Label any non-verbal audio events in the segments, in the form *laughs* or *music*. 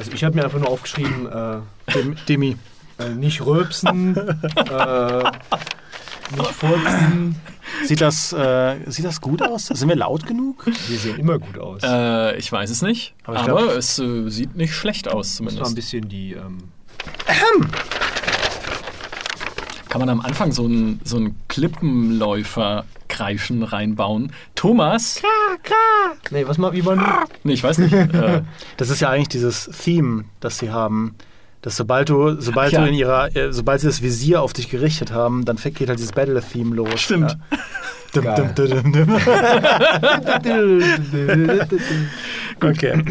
Also ich habe mir einfach nur aufgeschrieben, äh, Dem, Demi. äh, nicht rülpsen, *laughs* äh, nicht furzen. Sieht das, äh, sieht das gut aus? Sind wir laut genug? Wir sehen immer gut aus. Äh, ich weiß es nicht, Aber aber, glaub- es äh, sieht nicht schlecht aus das war ein zumindest. bisschen die. Ähm, Kann man am Anfang so einen so einen Klippenläufer-Kreischen reinbauen. Thomas, nee, was mal, wie man. nee, ich weiß nicht, äh, *laughs* Das ist ja eigentlich dieses Theme, das sie haben. Dass sobald du, sobald Ja. du in ihrer, äh, sobald sie das Visier auf dich gerichtet haben, dann geht halt dieses Battle-Theme los. Stimmt. Ja. *laughs* Geil. *laughs* Okay.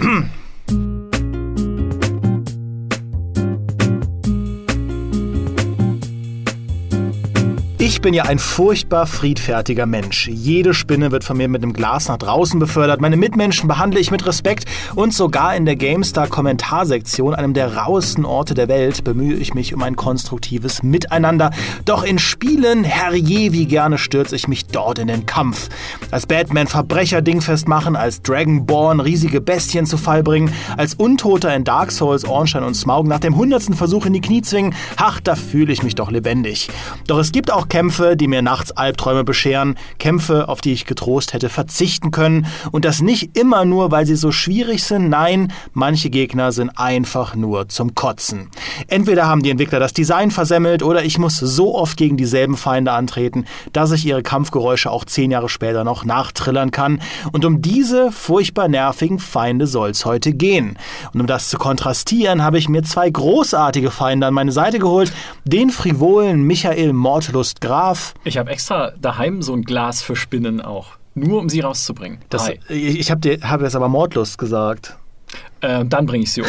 Ich bin ja ein furchtbar friedfertiger Mensch. Jede Spinne wird von mir mit einem Glas nach draußen befördert. Meine Mitmenschen behandle ich mit Respekt und sogar in der GameStar-Kommentarsektion, einem der rauesten Orte der Welt, bemühe ich mich um ein konstruktives Miteinander. Doch in Spielen, herrje, wie gerne stürze ich mich dort in den Kampf. Als Batman Verbrecher dingfest machen, als Dragonborn riesige Bestien zu Fall bringen, als Untoter in Dark Souls Ornstein und Smaug nach dem hundertsten Versuch in die Knie zwingen, ach, da fühle ich mich doch lebendig. Doch es gibt auch Kämpfe, die mir nachts Albträume bescheren, Kämpfe, auf die ich getrost hätte verzichten können und das nicht immer nur, weil sie so schwierig sind, nein, manche Gegner sind einfach nur zum Kotzen. Entweder haben die Entwickler das Design versemmelt oder ich muss so oft gegen dieselben Feinde antreten, dass ich ihre Kampfgeräusche auch zehn Jahre später noch nachtrillern kann und um diese furchtbar nervigen Feinde soll es heute gehen. Und um das zu kontrastieren, habe ich mir zwei großartige Feinde an meine Seite geholt, den frivolen Michael Mordlust Graf. ich habe extra daheim so ein Glas für Spinnen auch, nur um sie rauszubringen. Das, Hi. ich ich habe hab jetzt aber Mordlust gesagt. Äh, dann bringe ich sie um.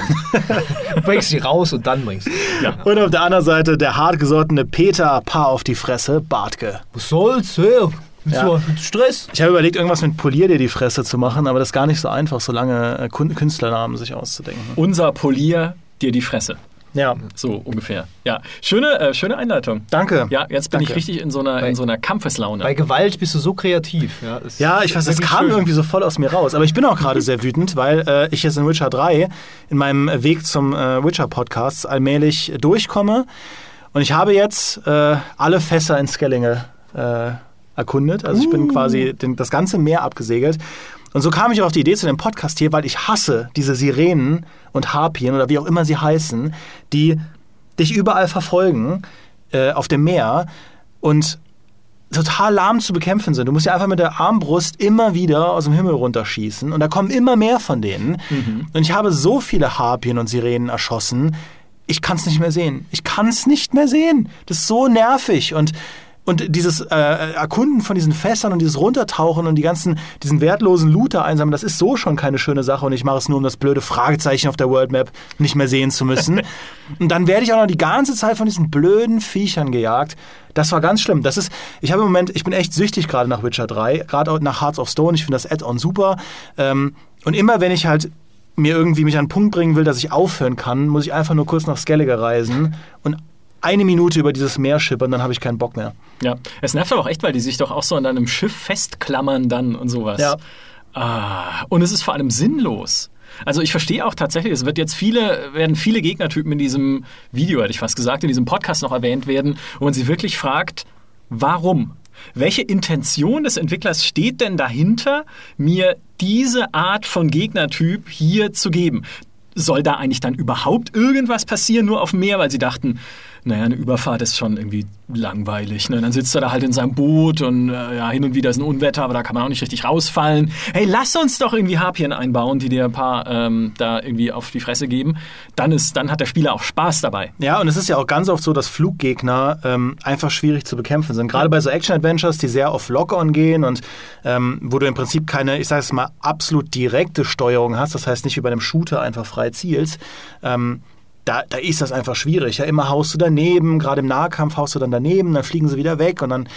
*laughs* bringst sie raus und dann bringst du. ja. Und auf der anderen Seite der hartgesottene Peter, Paar auf die Fresse, Bartke. Was soll's? Hey, Ja. Stress? Ich habe überlegt, irgendwas mit Polier dir die Fresse zu machen, aber das ist gar nicht so einfach, so lange äh, Künstlernamen sich auszudenken. Unser Polier dir die Fresse. Ja, So ungefähr. Ja, schöne, äh, schöne Einleitung. danke. Ja, jetzt bin ich Danke. richtig in so einer, in Bei- so einer Kampfeslaune. Bei Gewalt bist du so kreativ. Ja, Ja, ich weiß, das kam schön. irgendwie so voll aus mir raus. Aber ich bin auch gerade sehr wütend, weil äh, ich jetzt in Witcher 3 in meinem Weg zum äh, Witcher-Podcast allmählich durchkomme. Und ich habe jetzt äh, alle Fässer in Skellinge äh, erkundet. Also ich bin quasi den, das ganze Meer abgesegelt. Und so kam ich auch auf die Idee zu dem Podcast hier, weil ich hasse diese Sirenen und Harpien oder wie auch immer sie heißen, die dich überall verfolgen äh, auf dem Meer und total lahm zu bekämpfen sind. Du musst ja einfach mit der Armbrust immer wieder aus dem Himmel runterschießen und da kommen immer mehr von denen. Und ich habe so viele Harpien und Sirenen erschossen, ich kann es nicht mehr sehen. Ich kann es nicht mehr sehen. Das ist so nervig und und dieses äh, Erkunden von diesen Fässern und dieses Runtertauchen und die ganzen, diesen wertlosen Looter einsammeln, das ist so schon keine schöne Sache und ich mache es nur, um das blöde Fragezeichen auf der World Map nicht mehr sehen zu müssen. *laughs* und dann werde ich auch noch die ganze Zeit von diesen blöden Viechern gejagt. Das war ganz schlimm. Das ist, ich habe im Moment, ich bin echt süchtig gerade nach Witcher 3, gerade nach Hearts of Stone. Ich finde das Add-on super. Ähm, und immer wenn ich halt mir irgendwie mich an einen Punkt bringen will, dass ich aufhören kann, muss ich einfach nur kurz nach Skellige reisen und eine Minute über dieses Meer schippern, dann habe ich keinen Bock mehr. Ja, es nervt aber auch echt, weil die sich doch auch so an einem Schiff festklammern dann und sowas. Ja. Ah, und es ist vor allem sinnlos. Also ich verstehe auch tatsächlich, es wird jetzt viele, werden viele Gegnertypen in diesem Video, hätte ich fast gesagt, in diesem Podcast noch erwähnt werden, wo man sie wirklich fragt, warum? Welche Intention des Entwicklers steht denn dahinter, mir diese Art von Gegnertyp hier zu geben? Soll da eigentlich dann überhaupt irgendwas passieren, nur auf dem Meer, weil sie dachten, naja, eine Überfahrt ist schon irgendwie langweilig. Ne? Dann sitzt er da halt in seinem Boot und äh, ja, hin und wieder ist ein Unwetter, aber da kann man auch nicht richtig rausfallen. Hey, lass uns doch irgendwie Harpien einbauen, die dir ein paar ähm, da irgendwie auf die Fresse geben. Dann, ist, dann hat der Spieler auch Spaß dabei. Ja, und es ist ja auch ganz oft so, dass Fluggegner ähm, einfach schwierig zu bekämpfen sind. Gerade bei so Action-Adventures, die sehr auf Lock-on gehen und ähm, wo du im Prinzip keine, ich sage es mal, absolut direkte Steuerung hast, das heißt nicht wie bei einem Shooter einfach frei zielst, ähm, da, da ist das einfach schwierig. Ja, immer haust du daneben, gerade im Nahkampf haust du dann daneben, dann fliegen sie wieder weg und dann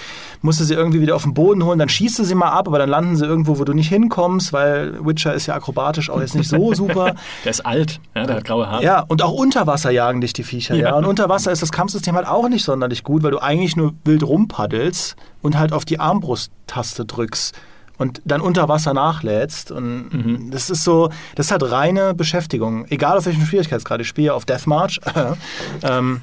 musst du sie irgendwie wieder auf den Boden holen, dann schießt du sie mal ab, aber dann landen sie irgendwo, wo du nicht hinkommst, weil Witcher ist ja akrobatisch auch jetzt nicht so *laughs* super. Der ist alt, ja, der hat graue Haare. Ja, und auch unter Wasser jagen dich die Viecher, ja. Ja. Und unter Wasser ist das Kampfsystem halt auch nicht sonderlich gut, weil du eigentlich nur wild rumpaddelst und halt auf die Armbrusttaste drückst. Und dann unter Wasser nachlädst. Und Mhm. das ist so, das ist halt reine Beschäftigung. Egal auf welchem Schwierigkeitsgrad. Ich spiele auf Deathmarch. *laughs* ähm,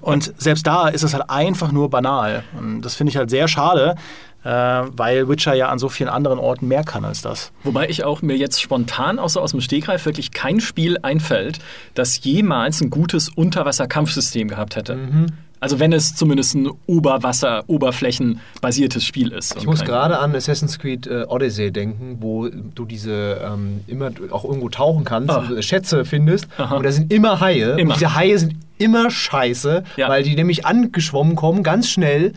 und selbst da ist es halt einfach nur banal. Und das finde ich halt sehr schade, äh, weil Witcher ja an so vielen anderen Orten mehr kann als das. Wobei ich auch mir jetzt spontan außer aus dem Stegreif wirklich kein Spiel einfällt, das jemals ein gutes Unterwasser-Kampfsystem gehabt hätte. Mhm. Also wenn es zumindest ein Oberwasser-Oberflächen-basiertes Spiel ist. Ich muss gerade an Assassin's Creed äh, Odyssey denken, wo du diese ähm, immer auch irgendwo tauchen kannst, und du Schätze findest. Aha. Und da sind immer Haie. Immer. Und diese Haie sind immer scheiße, Ja. weil die nämlich angeschwommen kommen, ganz schnell.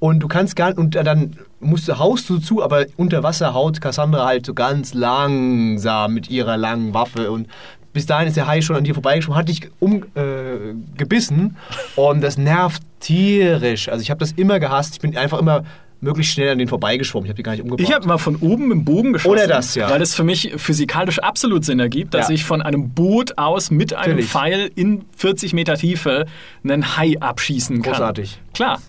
Und du kannst gar und dann musst du, haust du zu, aber unter Wasser haut Cassandra halt so ganz langsam mit ihrer langen Waffe und bis dahin ist der Hai schon an dir vorbeigeschwommen, hat dich umgebissen äh, und das nervt tierisch. Also ich habe das immer gehasst. Ich bin einfach immer möglichst schnell an den vorbeigeschwommen. Ich habe die gar nicht umgebracht. Ich habe mal von oben im Bogen geschossen. Oder das, ja. Weil es für mich physikalisch absolut Sinn ergibt, dass Ja. ich von einem Boot aus mit einem Natürlich. Pfeil in 40 Meter Tiefe einen Hai abschießen kann. Großartig. Klar.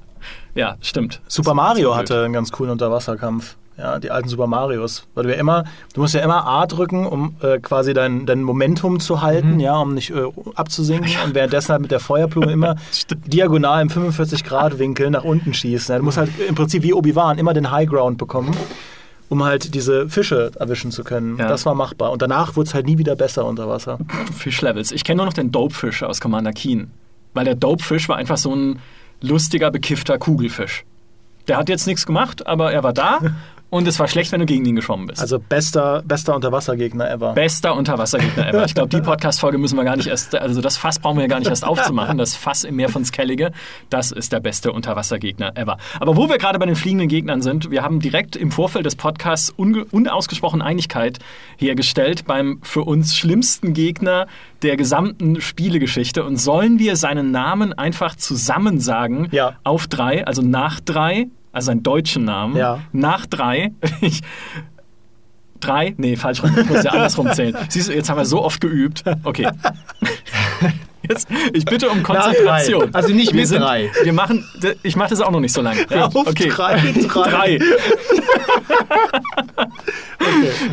Ja, stimmt. Super Mario hatte einen ganz coolen Unterwasserkampf. Ja, die alten Super Marios. Weil du ja immer, du musst ja immer A drücken, um äh, quasi dein, dein Momentum zu halten, ja, um nicht äh, abzusinken und währenddessen halt mit der Feuerblume immer *laughs* diagonal im 45-Grad-Winkel nach unten schießen. Ja, du musst halt im Prinzip wie Obi-Wan immer den High Ground bekommen, um halt diese Fische erwischen zu können. Ja. Das war machbar. Und danach wurde es halt nie wieder besser unter Wasser. Fischlevels. Ich kenne nur noch den Dopefisch aus Commander Keen. Weil der Dopefisch war einfach so ein lustiger, bekiffter Kugelfisch. Der hat jetzt nichts gemacht, aber er war da *laughs* und es war schlecht, wenn du gegen ihn geschwommen bist. Also bester, bester Unterwassergegner ever. Bester Unterwassergegner ever. Ich glaube, die *laughs* Podcast-Folge müssen wir gar nicht erst, also das Fass brauchen wir ja gar nicht erst aufzumachen. Das Fass im Meer von Skellige, das ist der beste Unterwassergegner ever. Aber wo wir gerade bei den fliegenden Gegnern sind, wir haben direkt im Vorfeld des Podcasts unausgesprochen Einigkeit hergestellt beim für uns schlimmsten Gegner der gesamten Spielegeschichte. Und sollen wir seinen Namen einfach zusammen sagen? Ja. Auf drei, also nach drei, also einen deutschen Namen. Ja. Nach drei. *laughs* Ich, Drei? Nee, falsch rum. Ich muss ja andersrum zählen. *laughs* Siehst du, jetzt haben wir so oft geübt. Okay. *laughs* Jetzt, ich bitte um Konzentration. Also nicht wir mit drei. Wir machen, ich mache das auch noch nicht so lange. Ja? Auf okay. drei, drei. drei.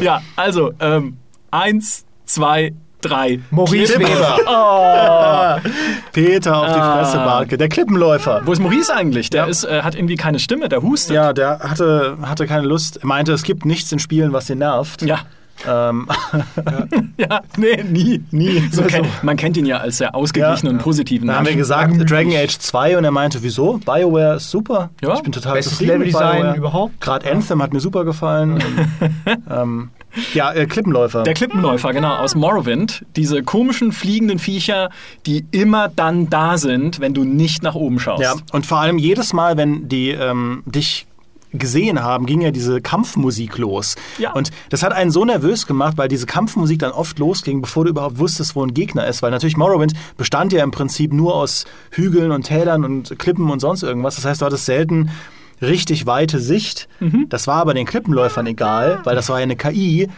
Ja, also ähm, eins, zwei, drei. Maurice Klippen. Weber. *laughs* *laughs* Peter auf die Fresse, Barke. Der Klippenläufer. Wo ist Maurice eigentlich? Der ist, äh, hat irgendwie keine Stimme, der hustet. Ja, der hatte, hatte keine Lust. Er meinte, es gibt nichts in Spielen, was ihn nervt. Ja. Ähm, *laughs* Ja, nee, nie. Nie. So kennt, man kennt ihn ja als sehr ausgeglichenen Ja. und positiven dann haben wir gesagt. Dragon Age 2 und er meinte, wieso? BioWare ist super. Ja. Ich bin total Bestes zufrieden mit Leveldesign BioWare. überhaupt. Gerade Anthem hat mir super gefallen. ähm, ja, äh, Klippenläufer. Der Klippenläufer, genau, aus Morrowind. Diese komischen fliegenden Viecher, die immer dann da sind, wenn du nicht nach oben schaust. ja, und vor allem jedes Mal, wenn die ähm, dich gesehen haben, ging ja diese Kampfmusik los. Ja. Und das hat einen so nervös gemacht, weil diese Kampfmusik dann oft losging, bevor du überhaupt wusstest, wo ein Gegner ist. Weil natürlich Morrowind bestand ja im Prinzip nur aus Hügeln und Tälern und Klippen und sonst irgendwas. Das heißt, du hattest selten richtig weite Sicht. Mhm. Das war aber den Klippenläufern egal, weil das war ja eine KI.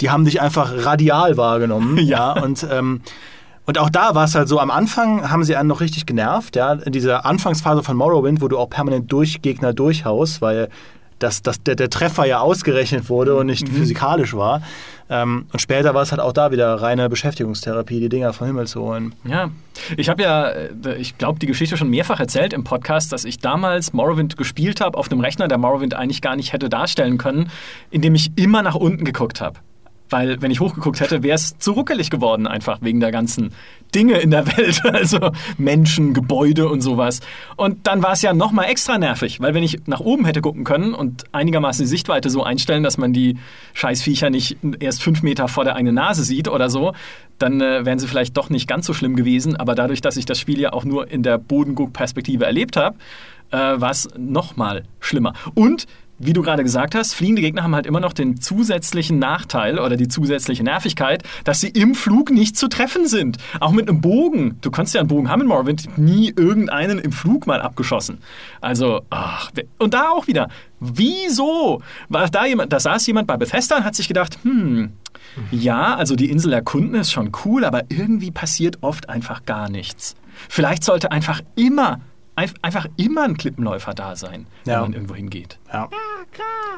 Die haben dich einfach radial wahrgenommen. *laughs* Ja. Und ähm, und auch da war es halt so, am Anfang haben sie einen noch richtig genervt, ja, in dieser Anfangsphase von Morrowind, wo du auch permanent durch Gegner durchhaust, weil das, das, der, der Treffer ja ausgerechnet wurde und nicht physikalisch war. Ähm, und später war es halt auch da wieder reine Beschäftigungstherapie, die Dinger vom Himmel zu holen. Ja, ich habe ja, äh, ich glaube, die Geschichte schon mehrfach erzählt im Podcast, dass ich damals Morrowind gespielt habe auf einem Rechner, der Morrowind eigentlich gar nicht hätte darstellen können, indem ich immer nach unten geguckt habe. Weil, wenn ich hochgeguckt hätte, wäre es zu ruckelig geworden, einfach wegen der ganzen Dinge in der Welt. *laughs* Also Menschen, Gebäude und sowas. Und dann war es ja nochmal extra nervig, weil wenn ich nach oben hätte gucken können und einigermaßen die Sichtweite so einstellen, dass man die Scheißviecher nicht erst fünf Meter vor der eigenen Nase sieht oder so, dann äh, wären sie vielleicht doch nicht ganz so schlimm gewesen. Aber dadurch, dass ich das Spiel ja auch nur in der Bodenguck-Perspektive erlebt habe, äh, war es nochmal schlimmer. Und wie du gerade gesagt hast, fliegende Gegner haben halt immer noch den zusätzlichen Nachteil oder die zusätzliche Nervigkeit, dass sie im Flug nicht zu treffen sind. Auch mit einem Bogen. Du kannst ja einen Bogen haben in Morrowind, nie irgendeinen im Flug mal abgeschossen. Also, ach, und da auch wieder. Wieso? War da jemand, da saß jemand bei Bethesda und hat sich gedacht, hm, ja, also die Insel erkunden ist schon cool, aber irgendwie passiert oft einfach gar nichts. Vielleicht sollte einfach immer einfach immer ein Klippenläufer da sein, wenn Ja. man irgendwo hingeht. Ja.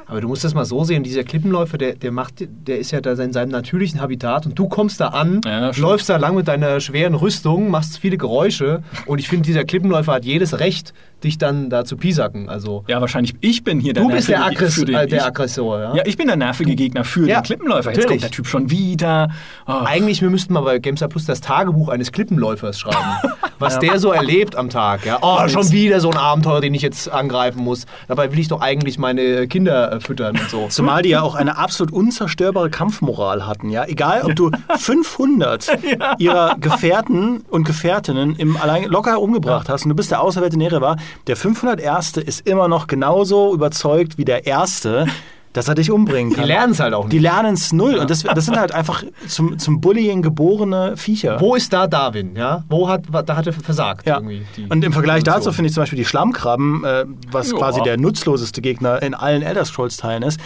Aber du musst das mal so sehen, dieser Klippenläufer, der, der macht, der ist ja da in seinem natürlichen Habitat und du kommst da an, Ja, läufst da lang mit deiner schweren Rüstung, machst viele Geräusche und ich finde, dieser Klippenläufer hat jedes Recht, dich dann da zu piesacken. Also Ja, wahrscheinlich, ich bin hier der du bist der, nervige Aggress für den, äh, der ich, Aggressor, ja? Ja, ich bin der nervige Gegner für Ja, den Klippenläufer. Jetzt natürlich. kommt der Typ schon wieder. Oh. Eigentlich, wir müssten mal bei Gamestar Plus das Tagebuch eines Klippenläufers schreiben. *laughs* was der so erlebt am Tag. Ja? Oh, schon wieder so ein Abenteuer, den ich jetzt angreifen muss. Dabei will ich doch eigentlich meine Kinder äh, füttern und so. Zumal die ja auch eine absolut unzerstörbare Kampfmoral hatten, ja. Egal, ob du 500 *laughs* ihrer Gefährten und Gefährtinnen im allein locker umgebracht hast und du bist der auserwählte Nerewa, der 501. ist immer noch genauso überzeugt wie der Erste, dass er dich umbringen Die kann. lernen es halt auch Die nicht. lernen es null und das, das sind halt einfach zum, zum Bullying geborene Viecher. Wo ist da Darwin? Ja? Wo hat, da hat er versagt Ja. die Und im Vergleich dazu Evolution. finde ich zum Beispiel die Schlammkrabben, äh, was Ja. quasi der nutzloseste Gegner in allen Elder Scrolls-Teilen ist.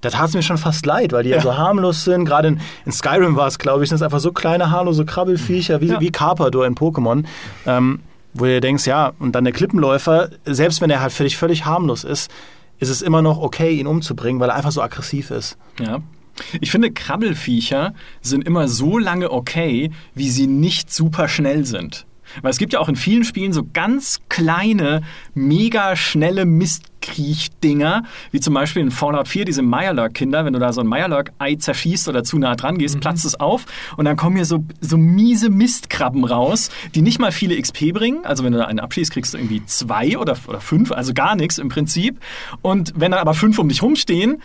Da tat es mir schon fast leid, weil die ja, so harmlos sind. Gerade in, in Skyrim war es, glaube ich, sind es einfach so kleine, harmlose Krabbelfiecher, wie, Ja. wie Carpador in Pokémon. Ähm, wo du dir denkst, ja, und dann der Klippenläufer, selbst wenn er halt völlig, völlig harmlos ist, ist es immer noch okay, ihn umzubringen, weil er einfach so aggressiv ist. Ja. Ich finde, Krabbelfiecher sind immer so lange okay, wie sie nicht super schnell sind. Weil es gibt ja auch in vielen Spielen so ganz kleine, mega schnelle Mistkriech-Dinger, wie zum Beispiel in Fallout 4 diese Mirelurk-Kinder. Wenn du da so ein Mirelurk-Ei zerschießt oder zu nah dran gehst, platzt es auf und dann kommen hier so, so miese Mistkrabben raus, die nicht mal viele XP bringen. Also wenn du da einen abschießt, kriegst du irgendwie zwei oder, oder fünf, also gar nichts im Prinzip. Und wenn dann aber fünf um dich rumstehen,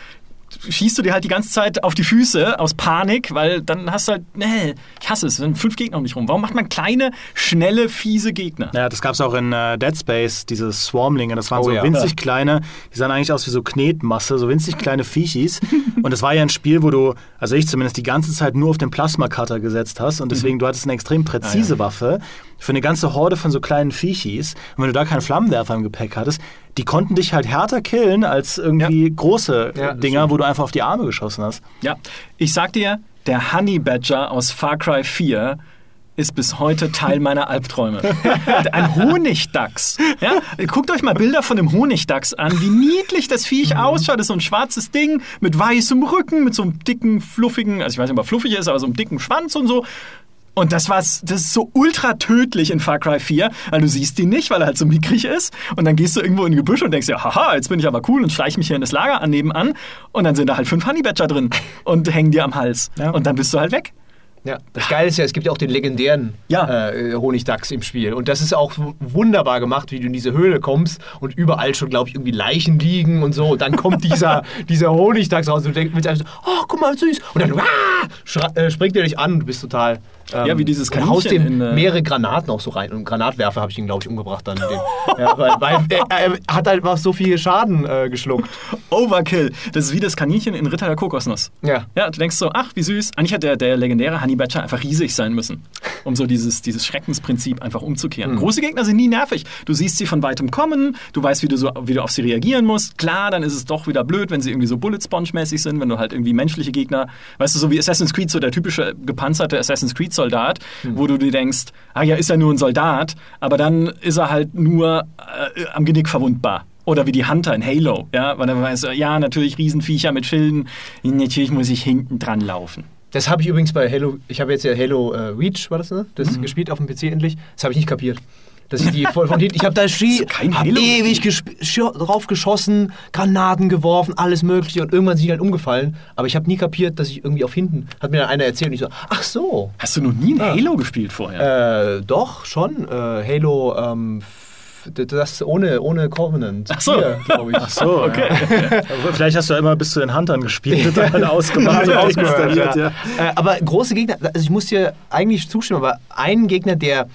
schießt du dir halt die ganze Zeit auf die Füße aus Panik, weil dann hast du halt, nee, ich hasse es, sind fünf Gegner um dich rum. Warum macht man kleine, schnelle, fiese Gegner? Ja, das gab es auch in äh, Dead Space, diese Swarmlinge. Das waren Oh so ja. winzig kleine, die sahen eigentlich aus wie so Knetmasse, so winzig kleine Viechis. *laughs* und es war ja ein Spiel, wo du, also ich zumindest, die ganze Zeit nur auf den Plasma-Cutter gesetzt hast. Und deswegen, du hattest eine extrem präzise Ah, ja. Waffe für eine ganze Horde von so kleinen Viechis. Und wenn du da keinen Flammenwerfer im Gepäck hattest, die konnten dich halt härter killen als irgendwie große Ja, das Dinger, wo du einfach auf die Arme geschossen hast. Ja, ich sag dir, der Honey Badger aus Far Cry 4 ist bis heute Teil meiner Albträume. Ein Honigdachs. Ja? Guckt euch mal Bilder von dem Honigdachs an, wie niedlich das Viech ausschaut. Das ist so ein schwarzes Ding mit weißem Rücken, mit so einem dicken, fluffigen, also ich weiß nicht, ob er fluffig ist, aber so einem dicken Schwanz und so. Und das war's, das ist so ultra tödlich in Far Cry 4, weil du siehst ihn nicht, weil er halt so mickrig ist. Und dann gehst du irgendwo in ein Gebüsch und denkst dir, haha, jetzt bin ich aber cool und schleiche mich hier in das Lager an nebenan. Und dann sind da halt fünf Honey Badger drin *laughs* und hängen dir am Hals. Ja. Und dann bist du halt weg. Ja, das Geile ist ja, es gibt ja auch den legendären Ja. äh, Honigdachs im Spiel. Und das ist auch wunderbar gemacht, wie du in diese Höhle kommst und überall schon, glaube ich, irgendwie Leichen liegen und so. Und dann kommt dieser, *laughs* dieser Honigdachs raus und du denkst einfach so, oh, guck mal, süß. Und dann ah, äh, springt er dich an und du bist total. Ähm, Ja, wie dieses und haust Kaninchen dem äh, mehrere Granaten auch so rein. Und Granatwerfer habe ich ihn, glaube ich, umgebracht dann. *laughs* Ja, weil weil *laughs* er, er hat halt einfach so viel Schaden äh, geschluckt. Overkill. Das ist wie das Kaninchen in Ritter der Kokosnuss. Ja. Ja, du denkst so, ach, wie süß. Eigentlich hat der, der legendäre Honey Badger einfach riesig sein müssen, um so dieses, dieses Schreckensprinzip einfach umzukehren. Große Gegner sind nie nervig. Du siehst sie von weitem kommen, du weißt, wie du, so, wie du auf sie reagieren musst. Klar, dann ist es doch wieder blöd, wenn sie irgendwie so Bullet Sponge-mäßig sind, wenn du halt irgendwie menschliche Gegner, weißt du, so wie Assassin's Creed, so der typische gepanzerte Assassin's Creed-Soldat, wo du dir denkst, ah ja, ist er nur ein Soldat, aber dann ist er halt nur äh, am Genick verwundbar. Oder wie die Hunter in Halo, ja, weil dann weißt du, ja, natürlich Riesenviecher mit Schilden, natürlich muss ich hinten dran laufen. Das habe ich übrigens bei Halo, ich habe jetzt ja Halo äh, Reach, war das, ne? Das Mhm. gespielt auf dem PC endlich. Das habe ich nicht kapiert. Dass ich die voll von hinten, ich habe da Ski, kein hab ewig drauf geschossen, Granaten geworfen, alles mögliche und irgendwann sind die halt umgefallen. Aber ich habe nie kapiert, dass ich irgendwie auf hinten, hat mir dann einer erzählt und ich so, ach so. Hast du noch nie ein Ah. Halo gespielt vorher? Äh, doch, schon. Äh, Halo, ähm, das ohne, ohne Covenant. Ach so. glaube ich. Ach so, okay. Vielleicht hast du ja immer bis zu den Huntern gespielt und dann *laughs* ausgemacht und Ja, ausinstalliert. Ja. Äh, aber große Gegner, also ich muss dir eigentlich zustimmen, aber ein Gegner, der,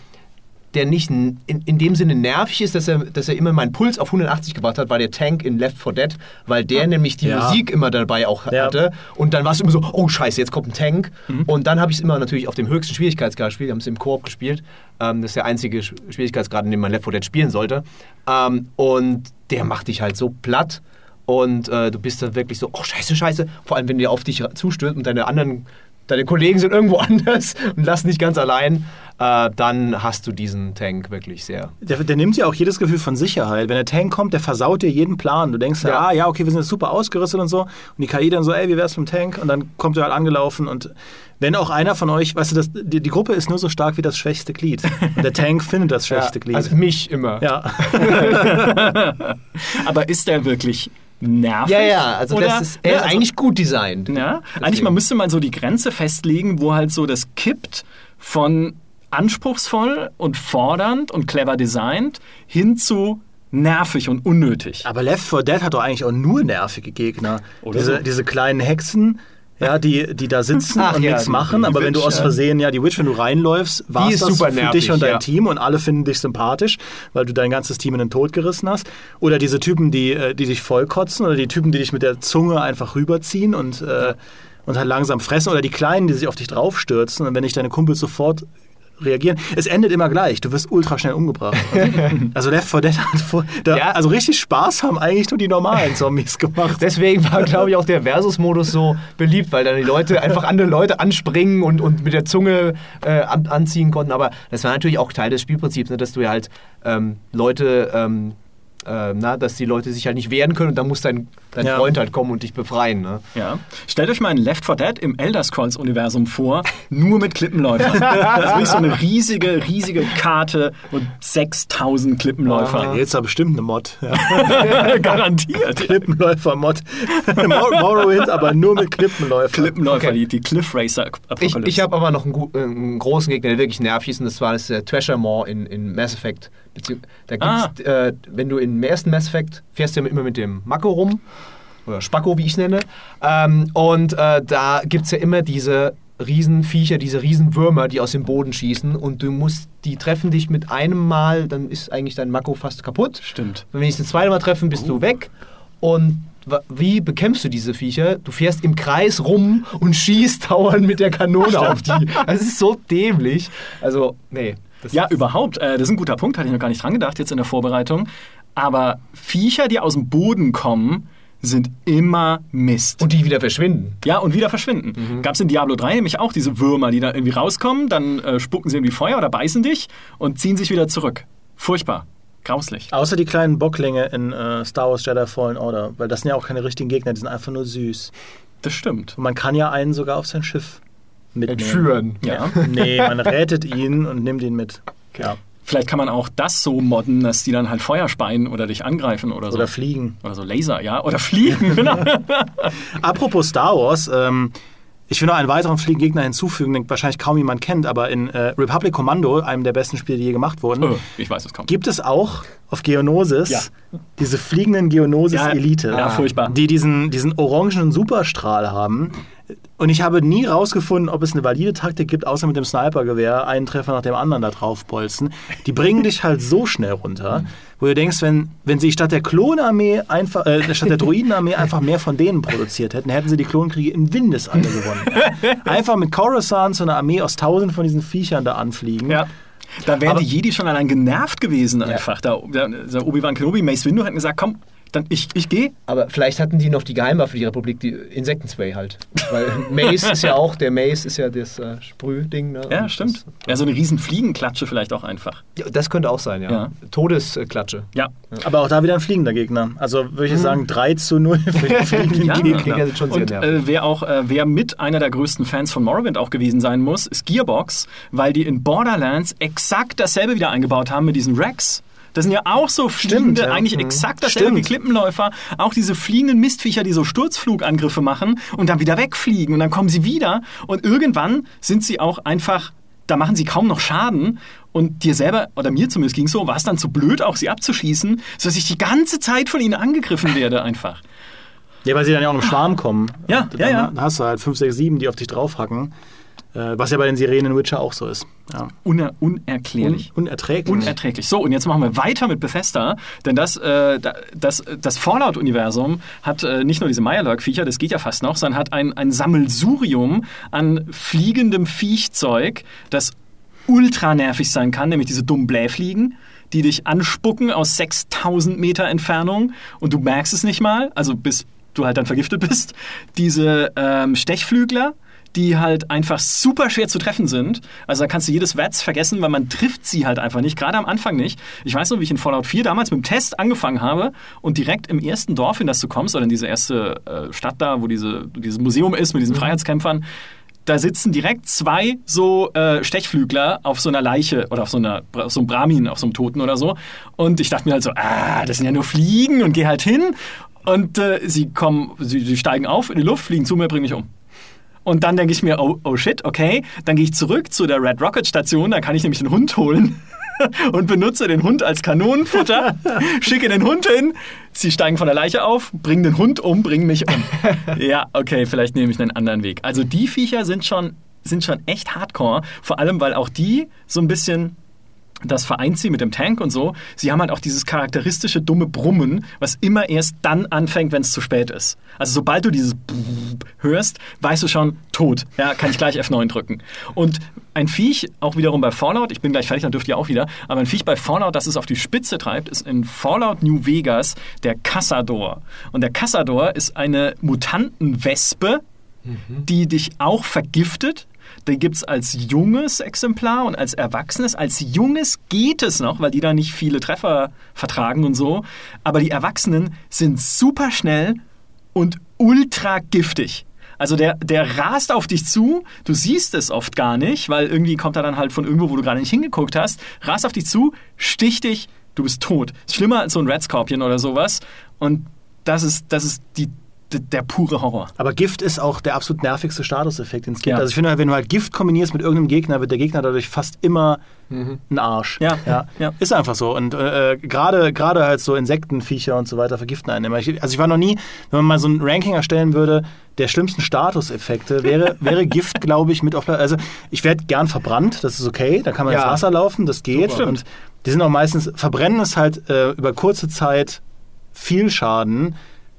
der nicht in, in dem Sinne nervig ist, dass er, dass er immer meinen Puls auf 180 gebracht hat, war der Tank in Left 4 Dead, weil der nämlich die Ja. Musik immer dabei auch Ja. hatte. Und dann war es immer so, oh scheiße, jetzt kommt ein Tank. Und dann habe ich es immer natürlich auf dem höchsten Schwierigkeitsgrad gespielt, wir haben es im Koop gespielt. Ähm, das ist der einzige Sch- Schwierigkeitsgrad, in dem man Left 4 Dead spielen sollte. Ähm, und der macht dich halt so platt. Und äh, du bist dann wirklich so, oh scheiße, scheiße. Vor allem, wenn der auf dich zustürzt und deine anderen, deine Kollegen sind irgendwo *laughs* anders und lassen dich ganz allein. äh, dann hast du diesen Tank wirklich sehr. Der, der nimmt ja auch jedes Gefühl von Sicherheit. Wenn der Tank kommt, der versaut dir jeden Plan. Du denkst, ja. Ja. ah ja, okay, wir sind jetzt super ausgerüstet und so. Und die KI dann so, ey, wie wär's mit dem Tank? Und dann kommt er halt angelaufen und wenn auch einer von euch, weißt du, das, die, die Gruppe ist nur so stark wie das schwächste Glied. Und der Tank *laughs* findet das schwächste Glied. Also mich immer. ja. *laughs* Aber ist der wirklich nervig? Ja, ja, also Oder- das ist ist also- eigentlich gut designt. Ja, eigentlich man müsste mal so die Grenze festlegen, wo halt so das kippt von anspruchsvoll und fordernd und clever designt hin zu nervig und unnötig. Aber Left 4 Dead hat doch eigentlich auch nur nervige Gegner. Oder diese, so. diese kleinen Hexen, ja, die, die da sitzen Ach und ja, nichts die- machen. die Aber wenn du Witch, aus. Versehen, ja, die Witch, wenn du reinläufst, war das super für nervig, dich und dein ja. Team und alle finden dich sympathisch, weil du dein ganzes Team in den Tod gerissen hast. Oder diese Typen, die, äh, die dich vollkotzen oder die Typen, die dich mit der Zunge einfach rüberziehen und, äh, und halt langsam fressen. Oder die Kleinen, die sich auf dich draufstürzen und wenn dich deine Kumpels sofort reagieren. Es endet immer gleich. Du wirst ultra schnell umgebracht. *laughs* Also Left 4 Dead hat vor, da, Ja. also richtig Spaß haben eigentlich nur die normalen Zombies gemacht. Deswegen war, glaube ich, auch der Versus-Modus so beliebt, weil dann die Leute einfach andere Leute anspringen und, und mit der Zunge äh, an, anziehen konnten. Aber das war natürlich auch Teil des Spielprinzips, ne, dass du ja halt ähm, Leute, ähm, äh, na, dass die Leute sich halt nicht wehren können und dann muss dein, dein Ja. Freund halt kommen und dich befreien. Ne? Ja. Stellt euch mal ein Left 4 Dead im Elder Scrolls Universum vor, nur mit Klippenläufern. Das ist wirklich so eine riesige, riesige Karte und 6000 Klippenläufer. Jetzt aber bestimmt eine Mod. Ja. *laughs* Garantiert. Klippenläufer-Mod. Mor- Morrowind, aber nur mit Klippenläufern. Klippenläufer, Okay. die, die Cliff Racer Ich, ich habe aber noch einen, äh, einen großen Gegner, der wirklich nervig ist, und das war das äh, Treasure Maw in, in Mass Effect. Da gibt's, äh, wenn du im ersten Mass Effect fährst du ja immer mit dem Mako rum, oder Spacko, wie ich es nenne, ähm, und äh, da gibt es ja immer diese Riesenviecher, diese Riesenwürmer, die aus dem Boden schießen und du musst, die treffen dich mit einem Mal, dann ist eigentlich dein Mako fast kaputt. Stimmt. Wenn die das zweite Mal treffen, bist du weg. Und wie bekämpfst du diese Viecher? Du fährst im Kreis rum und schießt *laughs* dauernd mit der Kanone auf die. Das ist so dämlich. Also, nee. Das Ja, überhaupt. Äh, das ist ein guter Punkt, hatte ich noch gar nicht dran gedacht jetzt in der Vorbereitung. Aber Viecher, die aus dem Boden kommen, sind immer Mist. Und die wieder verschwinden. ja, und wieder verschwinden. Mhm. Gab es in Diablo 3 nämlich auch diese Würmer, die da irgendwie rauskommen, dann äh, spucken sie irgendwie Feuer oder beißen dich und ziehen sich wieder zurück. Furchtbar. Grauslich. Außer die kleinen Bocklinge in äh, Star Wars Jedi Fallen Order, weil das sind ja auch keine richtigen Gegner, die sind einfach nur süß. Das stimmt. Und man kann ja einen sogar auf sein Schiff mitnehmen. Entführen. Ja. *laughs* Nee, man rettet ihn und nimmt ihn mit. Ja. Vielleicht kann man auch das so modden, dass die dann halt Feuer speien oder dich angreifen oder so. Oder fliegen. Oder so Laser, ja. Oder fliegen, *laughs* genau. *laughs* Apropos Star Wars, ähm, ich will noch einen weiteren fliegenden Gegner hinzufügen, den wahrscheinlich kaum jemand kennt, aber in äh, Republic Commando, einem der besten Spiele, die je gemacht wurden, Oh, ich weiß, es kommt. gibt es auch auf Geonosis Ja. diese fliegenden Geonosis Ja, Elite, ja, furchtbar. die diesen, diesen orangenen Superstrahl haben. Und ich habe nie rausgefunden, ob es eine valide Taktik gibt, außer mit dem Snipergewehr einen Treffer nach dem anderen da drauf bolzen. Die bringen dich halt so schnell runter, wo du denkst, wenn, wenn sie statt der Klonarmee einfach, äh, statt der Droidenarmee einfach mehr von denen produziert hätten, hätten sie die Klonkriege im Windeseile gewonnen. *laughs* Einfach mit Coruscant so eine Armee aus tausend von diesen Viechern da anfliegen. Ja. Da wären Aber- die Jedi schon allein genervt gewesen einfach. Da, da, da Obi-Wan Kenobi, Mace Windu hätten gesagt, komm, dann ich, ich gehe. Aber vielleicht hatten die noch die Geheimwaffe, die Republik, die Insektenspray halt. Weil Mace ist ja auch, der Mace ist ja das äh, Sprühding. Ne? Ja, stimmt. Ja, so eine riesen Fliegenklatsche vielleicht auch einfach. Das, ja, das könnte auch sein, ja. Ja. Todesklatsche. Ja. Aber auch da wieder ein fliegender Gegner. Also würde ich sagen, 3 zu 0 für den *laughs* fliegenden Ja. Gegner. Sind schon sehr Und äh, wer auch, äh, wer mit einer der größten Fans von Morrowind auch gewesen sein muss, ist Gearbox, weil die in Borderlands exakt dasselbe wieder eingebaut haben mit diesen Rex. Das sind ja auch so fliegende, ja. eigentlich Mhm. exakt dasselbe wie Stimmt. Klippenläufer. Auch diese fliegenden Mistviecher, die so Sturzflugangriffe machen und dann wieder wegfliegen und dann kommen sie wieder und irgendwann sind sie auch einfach, da machen sie kaum noch Schaden und dir selber, oder mir zumindest ging es so, war es dann zu blöd, auch sie abzuschießen, sodass ich die ganze Zeit von ihnen angegriffen werde einfach. Ja, weil sie dann ja auch im Schwarm kommen. Ja, Und ja, dann ja. hast du halt 5, 6, 7, die auf dich draufhacken. Äh, was ja bei den Sirenen in Witcher auch so ist. Ja. Uner unerklärlich. Un unerträglich. Unerträglich. So, und jetzt machen wir weiter mit Bethesda, denn das, äh, da- das, das Fallout-Universum hat äh, nicht nur diese Mirelurk-Viecher, das geht ja fast noch, sondern hat ein, ein Sammelsurium an fliegendem Viechzeug, das ultra nervig sein kann, nämlich diese dummen Blähfliegen, die dich anspucken aus 6000 Meter Entfernung und du merkst es nicht mal, also bis du halt dann vergiftet bist. Diese ähm, Stechflügler, die halt einfach super schwer zu treffen sind. Also da kannst du jedes Wets vergessen, weil man trifft sie halt einfach nicht, gerade am Anfang nicht. Ich weiß noch, wie ich in Fallout 4 damals mit dem Test angefangen habe und direkt im ersten Dorf, in das du kommst, oder in diese erste äh, Stadt da, wo diese, dieses Museum ist mit diesen Freiheitskämpfern, da sitzen direkt zwei so äh, Stechflügler auf so einer Leiche oder auf so, einer, auf so einem Brahmin, auf so einem Toten oder so. Und ich dachte mir halt so, ah, das sind ja nur Fliegen und geh halt hin. Und äh, sie kommen, sie, sie steigen auf in die Luft, fliegen zu mir, bringen mich um. Und dann denke ich mir, oh, oh shit, okay. Dann gehe ich zurück zu der Red Rocket Station, da kann ich nämlich den Hund holen *laughs* und benutze den Hund als Kanonenfutter, *laughs* schicke den Hund hin, sie steigen von der Leiche auf, bringen den Hund um, bringen mich um. *laughs* Ja, okay, vielleicht nehme ich einen anderen Weg. Also die Viecher sind schon, sind schon echt hardcore, vor allem weil auch die so ein bisschen das vereint sie mit dem Tank und so. Sie haben halt auch dieses charakteristische dumme Brummen, was immer erst dann anfängt, wenn es zu spät ist. Also sobald du dieses *laughs* hörst, weißt du schon, tot. Ja, kann ich gleich F9 drücken. Und ein Viech, auch wiederum bei Fallout, ich bin gleich fertig, dann dürft ihr auch wieder, aber ein Viech bei Fallout, das es auf die Spitze treibt, ist in Fallout New Vegas der Cazador. Und der Cazador ist eine Mutantenwespe, die dich auch vergiftet. Die gibt es als junges Exemplar und als erwachsenes. Als junges geht es noch, weil die da nicht viele Treffer vertragen und so. Aber die Erwachsenen sind super schnell und ultra giftig. Also der, der rast auf dich zu, du siehst es oft gar nicht, weil irgendwie kommt er dann halt von irgendwo, wo du gerade nicht hingeguckt hast, rast auf dich zu, sticht dich, du bist tot. Ist schlimmer als so ein Red Scorpion oder sowas. Und das ist, das ist die der pure Horror. Aber Gift ist auch der absolut nervigste Statuseffekt, den es gibt. Ja. Also ich finde, wenn du halt Gift kombinierst mit irgendeinem Gegner, wird der Gegner dadurch fast immer ein Arsch. Ja, ja. Ist einfach so. Und äh, gerade gerade halt so Insektenviecher und so weiter vergiften einen immer. Ich, also ich war noch nie, wenn man mal so ein Ranking erstellen würde, der schlimmsten Statuseffekte wäre, *laughs* wäre Gift, glaube ich, mit auf. Also ich werde gern verbrannt, das ist okay, da kann man Ja. ins Wasser laufen, das geht. Super. Und die sind auch meistens, verbrennen ist halt äh, über kurze Zeit viel Schaden.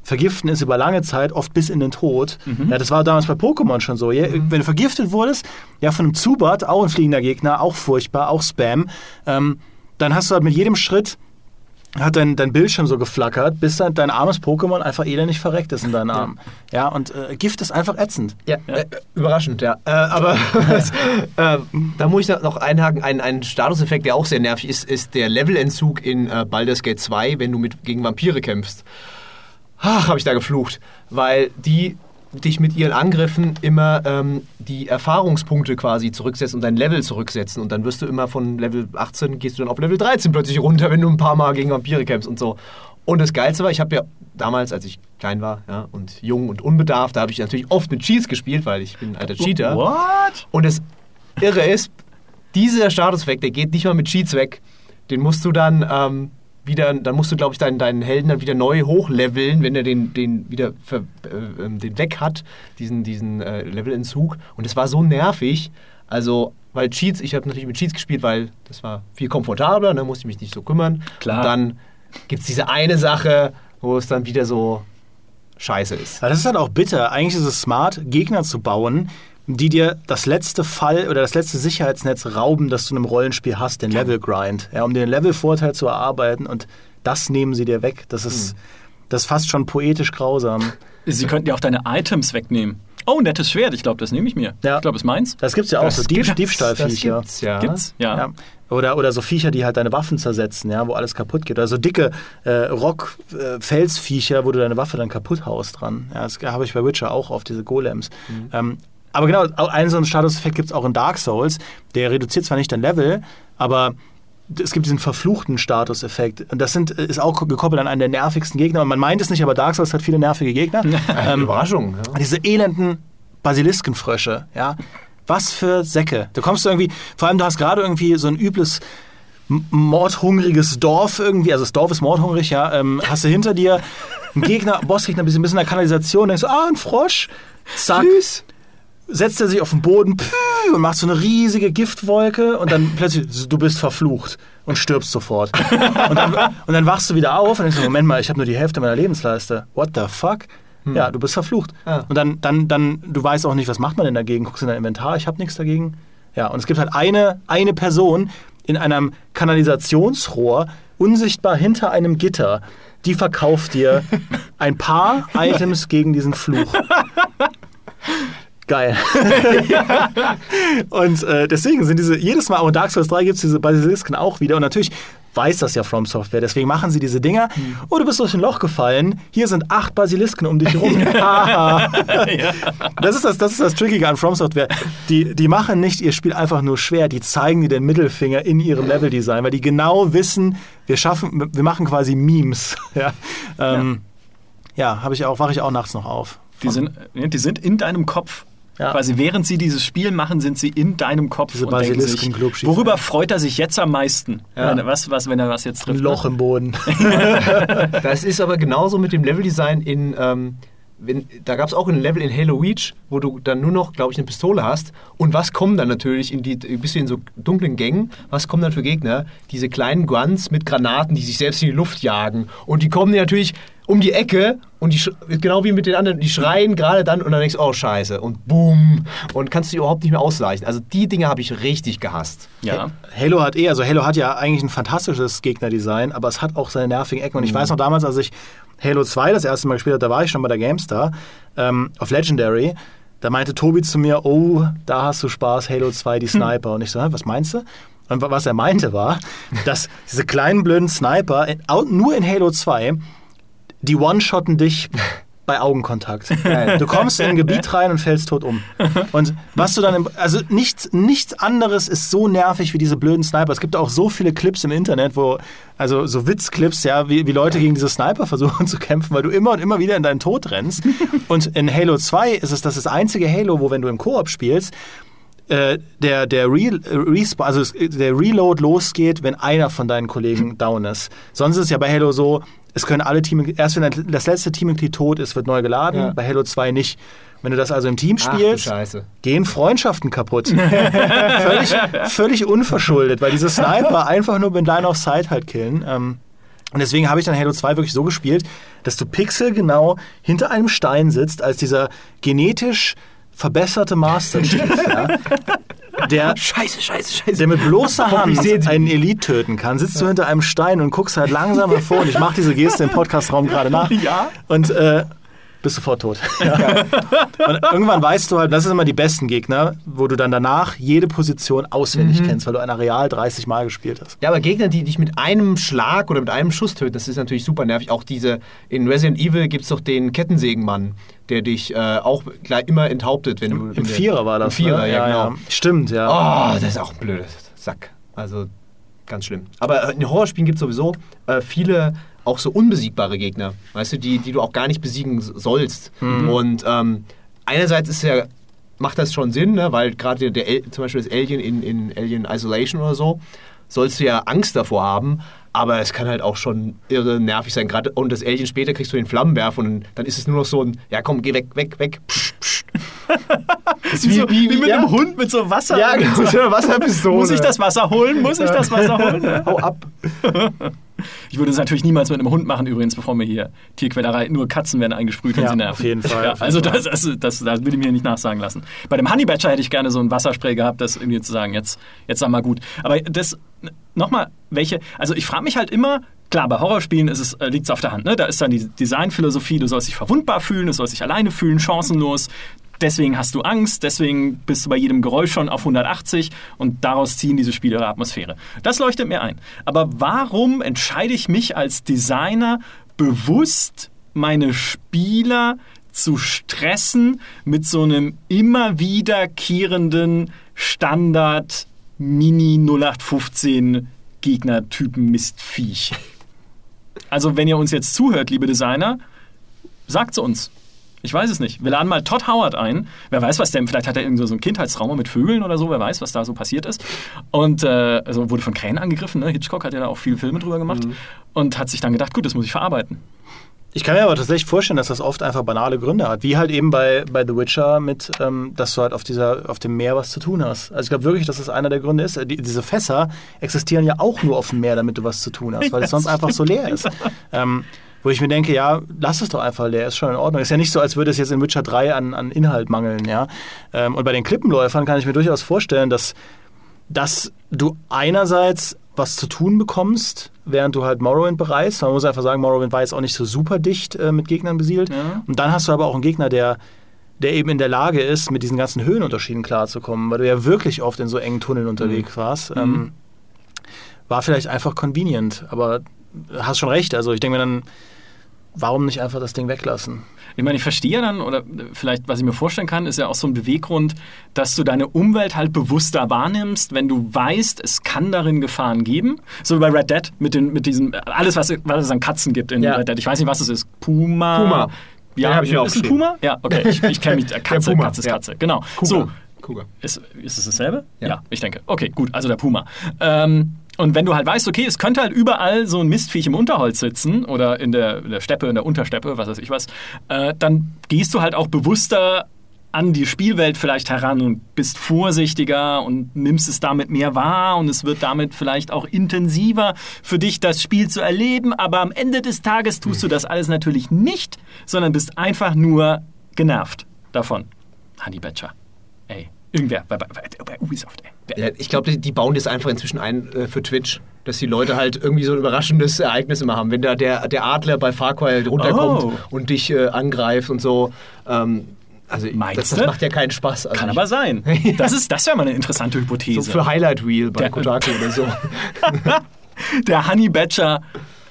Vergiften ist über lange Zeit oft bis in den Tod. Ja, das war damals bei Pokémon schon so. Ja, Wenn du vergiftet wurdest, ja, von einem Zubat, auch ein fliegender Gegner, auch furchtbar, auch Spam, ähm, dann hast du halt mit jedem Schritt hat dein, dein Bildschirm so geflackert, bis dann dein armes Pokémon einfach elendig verreckt ist in deinen Arm. Ja, und äh, Gift ist einfach ätzend. Ja, Äh, überraschend, ja. Äh, aber *laughs* äh, da muss ich noch einhaken. Ein, ein Statuseffekt, der auch sehr nervig ist, ist der Levelentzug in äh, Baldur's Gate 2, wenn du mit, gegen Vampire kämpfst. Ach, habe ich da geflucht. Weil die dich mit ihren Angriffen immer ähm, die Erfahrungspunkte quasi zurücksetzen und dein Level zurücksetzen. Und dann wirst du immer von Level 18, gehst du dann auf Level 13 plötzlich runter, wenn du ein paar Mal gegen Vampire kämpfst und so. Und das Geilste war, ich habe ja damals, als ich klein war ja, und jung und unbedarft, da habe ich natürlich oft mit Cheats gespielt, weil ich bin ein alter Cheater. What? Und das Irre ist, dieser Statuseffekt, der geht nicht mal mit Cheats weg. Den musst du dann ähm, wieder, dann musst du, glaube ich, deinen, deinen Helden dann wieder neu hochleveln, wenn er den, den wieder ver, äh, ähm, den weg hat, diesen, diesen äh, Levelentzug. Und es war so nervig. Also, weil Cheats, ich habe natürlich mit Cheats gespielt, weil das war viel komfortabler, da musste ich mich nicht so kümmern. Klar. Und dann gibt es diese eine Sache, wo es dann wieder so scheiße ist. Aber das ist halt auch bitter. Eigentlich ist es smart, Gegner zu bauen, die dir das letzte Fall oder das letzte Sicherheitsnetz rauben, das du in einem Rollenspiel hast, den Level Grind, ja, um den Levelvorteil zu erarbeiten und das nehmen sie dir weg. Das ist, das ist fast schon poetisch grausam. *laughs* Sie könnten ja auch deine Items wegnehmen. Oh, nettes Schwert. Ich glaube, das nehme ich mir. Ja. Ich glaube, es ist meins. Das gibt's ja auch, so Dieb gibt's, Diebstahlviecher. Das gibt's, ja. Gibt's? Ja. Ja. Oder, oder so Viecher, die halt deine Waffen zersetzen, ja, wo alles kaputt geht. Oder so dicke äh, Rock-Felsviecher, wo du deine Waffe dann kaputt haust dran. Ja, das habe ich bei Witcher auch auf diese Golems. Ähm, aber genau, einen so einen Statuseffekt gibt es auch in Dark Souls. Der reduziert zwar nicht dein Level, aber es gibt diesen verfluchten Statuseffekt. Und das sind, ist auch gekoppelt an einen der nervigsten Gegner. Und man meint es nicht, aber Dark Souls hat viele nervige Gegner. *laughs* ähm, Überraschung. Ja. diese elenden Basiliskenfrösche, ja. Was für Säcke. Du kommst irgendwie, vor allem du hast gerade irgendwie so ein übles mordhungriges Dorf irgendwie, also das Dorf ist mordhungrig, ja, ähm, hast du hinter dir einen Gegner, Bossgegner, bist ein bisschen in der Kanalisation, denkst du, ah, ein Frosch, zack, Süß. Setzt er sich auf den Boden und macht so eine riesige Giftwolke und dann plötzlich, du bist verflucht und stirbst sofort. und, dann, und dann wachst du wieder auf und denkst, Moment mal, ich habe nur die Hälfte meiner Lebensleiste. What the fuck? Ja, du bist verflucht. Ah. Und dann, dann, dann, du weißt auch nicht, was macht man denn dagegen? Guckst in dein Inventar, ich habe nichts dagegen. Ja, und es gibt halt eine, eine Person in einem Kanalisationsrohr, unsichtbar hinter einem Gitter, die verkauft dir ein paar *laughs* Items gegen diesen Fluch. Geil. und äh, deswegen sind diese, jedes Mal, auch in Dark Souls 3 gibt es diese Basilisken auch wieder. Und natürlich weiß das ja From Software, deswegen machen sie diese Dinger. Oh, du bist durch ein Loch gefallen. Hier sind acht Basilisken um dich herum. *laughs* das, ist das, das ist das Trickige an From Software. Die, die machen nicht ihr Spiel einfach nur schwer, die zeigen dir den Mittelfinger in ihrem Leveldesign, weil die genau wissen, wir schaffen, wir machen quasi Memes. *laughs* ja, ähm, ja habe ich auch, wache ich auch nachts noch auf. Die sind, die sind in deinem Kopf. Ja. Quasi während sie dieses Spiel machen, sind sie in deinem Kopf Diese und denken sich, worüber freut er sich jetzt am meisten? Ja. Wenn er- Was, was, wenn er was jetzt Ein trifft? Loch im Boden. *laughs* Das ist aber genauso mit dem Leveldesign in. Ähm, wenn, da gab es auch ein Level in Halo Reach, wo du dann nur noch, glaube ich, eine Pistole hast. Und was kommen dann natürlich in die, bist du in so dunklen Gängen, was kommen dann für Gegner? Diese kleinen Guns mit Granaten, die sich selbst in die Luft jagen. Und die kommen dir natürlich um die Ecke und die, genau wie mit den anderen, die schreien gerade dann und dann denkst du, oh scheiße. Und boom. Und kannst du überhaupt nicht mehr ausweichen. Also die Dinge habe ich richtig gehasst. Ja. Halo hat eh, also Halo hat ja eigentlich ein fantastisches Gegnerdesign, aber es hat auch seine nervigen Ecken. Und ich weiß noch damals, als ich Halo 2 das erste Mal gespielt habe, da war ich schon bei der GameStar ähm, auf Legendary. Da meinte Tobi zu mir, oh, da hast du Spaß, Halo 2, die Sniper. Und ich so, "Hä, was meinst du? Und wa- was er meinte war, *laughs* dass diese kleinen blöden Sniper in, nur in Halo 2, die one-shotten dich bei Augenkontakt. *laughs* Du kommst in ein Gebiet rein und fällst tot um. Und was du dann, im, also nichts, nichts anderes ist so nervig wie diese blöden Sniper. Es gibt auch so viele Clips im Internet, wo, also so Witzclips, ja, wie, wie Leute gegen diese Sniper versuchen *laughs* zu kämpfen, weil du immer und immer wieder in deinen Tod rennst. Und in Halo 2 ist es das, ist das einzige Halo, wo, wenn du im Koop spielst, äh, der, der, Re äh, also der Reload losgeht, wenn einer von deinen Kollegen down ist. Sonst ist es ja bei Halo so, es können alle Team, erst wenn das letzte Teammitglied tot ist, wird neu geladen. Ja. Bei Halo 2 nicht. Wenn du das also im Team spielst, gehen Freundschaften kaputt. *laughs* völlig, völlig unverschuldet, weil diese Sniper einfach nur mit Line of Sight halt killen. Ähm, und deswegen habe ich dann Halo 2 wirklich so gespielt, dass du pixelgenau hinter einem Stein sitzt, als dieser genetisch verbesserte Master Chief, *laughs* ja, der, Scheiße, scheiße, scheiße. der mit bloßer Hand einen Elite töten kann, sitzt du hinter einem Stein und guckst halt langsam hervor. Und ich mache diese Geste im Podcastraum gerade nach. Ja. Und äh, bist sofort tot. *laughs* Ja. Und irgendwann weißt du halt, das sind immer die besten Gegner, wo du dann danach jede Position auswendig kennst, weil du ein Areal 30 Mal gespielt hast. Ja, aber Gegner, die dich mit einem Schlag oder mit einem Schuss töten, das ist natürlich super nervig. Auch diese, in Resident Evil gibt es doch den Kettensägenmann, der dich äh, auch gleich immer enthauptet, wenn du. Im Vierer war das. Im Vierer, ne? ja, genau. Stimmt, ja. Oh, das ist auch ein blöder Sack. Also ganz schlimm. Aber äh, in Horrorspielen gibt es sowieso äh, viele auch so unbesiegbare Gegner, weißt du, die, die du auch gar nicht besiegen sollst. Und ähm, einerseits ist ja, macht das schon Sinn, ne? weil gerade der, der zum Beispiel das Alien in, in Alien Isolation oder so, sollst du ja Angst davor haben, aber es kann halt auch schon irre nervig sein. Gerade und das Alien später kriegst du den Flammenwerfer und dann ist es nur noch so ein, ja komm, geh weg, weg, weg. Psch, Wie, so, wie, mit ja. einem Hund mit so Wasser. Ja, genau, so eine Wasserpistole. Muss ich das Wasser holen? Muss ich das Wasser holen? *laughs* Hau ab. Ich würde es natürlich niemals mit einem Hund machen, übrigens, bevor mir hier Tierquälerei, nur Katzen werden eingesprüht, wenn Ja, sie nerven. auf jeden Fall, Ja, also das, das, das, das will ich mir nicht nachsagen lassen. Bei dem Honey Badger hätte ich gerne so ein Wasserspray gehabt, das irgendwie zu sagen, jetzt, jetzt sag mal gut. Aber das, nochmal, welche, also ich frage mich halt immer, Klar, bei Horrorspielen ist es, äh, liegt es auf der Hand. Ne? Da ist dann die Designphilosophie, du sollst dich verwundbar fühlen, du sollst dich alleine fühlen, chancenlos. Deswegen hast du Angst, deswegen bist du bei jedem Geräusch schon auf 180 und daraus ziehen diese Spiele ihre Atmosphäre. Das leuchtet mir ein. Aber warum entscheide ich mich als Designer bewusst, meine Spieler zu stressen mit so einem immer wiederkehrenden Standard Mini 0815 Gegnertypen Mistviech? Also, wenn ihr uns jetzt zuhört, liebe Designer, sagt es uns. Ich weiß es nicht. Wir laden mal Todd Howard ein. Wer weiß, was der, vielleicht hat er irgend so ein Kindheitstrauma mit Vögeln oder so, wer weiß, was da so passiert ist. Und äh, also wurde von Krähen angegriffen. Ne? Hitchcock hat ja da auch viele Filme drüber gemacht und hat sich dann gedacht, gut, das muss ich verarbeiten. Ich kann mir aber tatsächlich vorstellen, dass das oft einfach banale Gründe hat. Wie halt eben bei, bei The Witcher mit, ähm, dass du halt auf, dieser, auf dem Meer was zu tun hast. Also ich glaube wirklich, dass das einer der Gründe ist. Die, diese Fässer existieren ja auch nur auf dem Meer, damit du was zu tun hast, weil *laughs* es sonst einfach so leer ist. Ähm, wo ich mir denke, ja, lass es doch einfach leer, ist schon in Ordnung. Ist ja nicht so, als würde es jetzt in Witcher 3 an, an Inhalt mangeln, ja. Ähm, und bei den Klippenläufern kann ich mir durchaus vorstellen, dass, dass du einerseits was zu tun bekommst, während du halt Morrowind bereist. Man muss einfach sagen, Morrowind war jetzt auch nicht so super dicht äh, mit Gegnern besiedelt. Ja. Und dann hast du aber auch einen Gegner, der der eben in der Lage ist, mit diesen ganzen Höhenunterschieden klarzukommen, weil du ja wirklich oft in so engen Tunneln unterwegs warst. Ähm, war vielleicht einfach convenient, aber hast schon recht. Also ich denke mir dann, warum nicht einfach das Ding weglassen? Ich meine, ich verstehe dann, oder vielleicht, was ich mir vorstellen kann, ist ja auch so ein Beweggrund, dass du deine Umwelt halt bewusster wahrnimmst, wenn du weißt, es kann darin Gefahren geben. So wie bei Red Dead mit, den, mit diesem, alles, was, was es an Katzen gibt in Ja. Red Dead. Ich weiß nicht, was es ist. Puma. Puma. Ja, Den hab ich mir ist ein. Puma? Ja, okay. Ich, ich kenne mich. *laughs* Katze, Puma, Katze ist ja. Katze. Genau. Kuga. So, Kuga. ist, ist es dasselbe? Ja. ich denke. Okay, gut, also der Puma. Ähm, und wenn du halt weißt, okay, es könnte halt überall so ein Mistviech im Unterholz sitzen oder in der, in der Steppe, in der Untersteppe, was weiß ich was, äh, dann gehst du halt auch bewusster an die Spielwelt vielleicht heran und bist vorsichtiger und nimmst es damit mehr wahr und es wird damit vielleicht auch intensiver für dich, das Spiel zu erleben. Aber am Ende des Tages tust du das alles natürlich nicht, sondern bist einfach nur genervt davon. Honey Badger. Ey, irgendwer bei, bei, bei, Ubisoft, ey. Ja, ich glaube, die, die bauen das einfach inzwischen ein äh, für Twitch, dass die Leute halt irgendwie so ein überraschendes Ereignis immer haben. Wenn da der, der Adler bei Far Cry runterkommt Oh. und dich äh, angreift und so. Ähm, also das, das macht ja keinen Spaß. Also Kann ich- aber sein. *laughs* Das, ist, das wäre mal eine interessante Hypothese. So für Highlight Reel bei Der- Kotaku oder so. *laughs* Der Honey Badger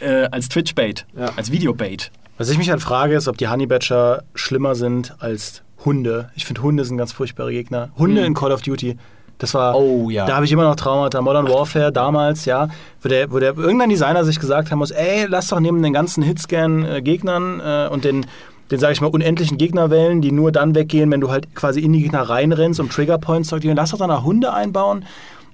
äh, als Twitch-Bait, Ja. als Video-Bait. Was ich mich halt frage, ist, ob die Honey Badger schlimmer sind als Hunde. Ich finde, Hunde sind ganz furchtbare Gegner. Hunde in Call of Duty, das war. Oh, ja. Da habe ich immer noch Traumata. Modern Warfare damals, ja, wo der, wo der irgendein Designer sich gesagt haben muss: ey, lass doch neben den ganzen Hitscan-Gegnern äh, und den, den sage ich mal, unendlichen Gegnerwellen, die nur dann weggehen, wenn du halt quasi in die Gegner reinrennst, um Triggerpoints zu aktivieren, lass doch dann auch Hunde einbauen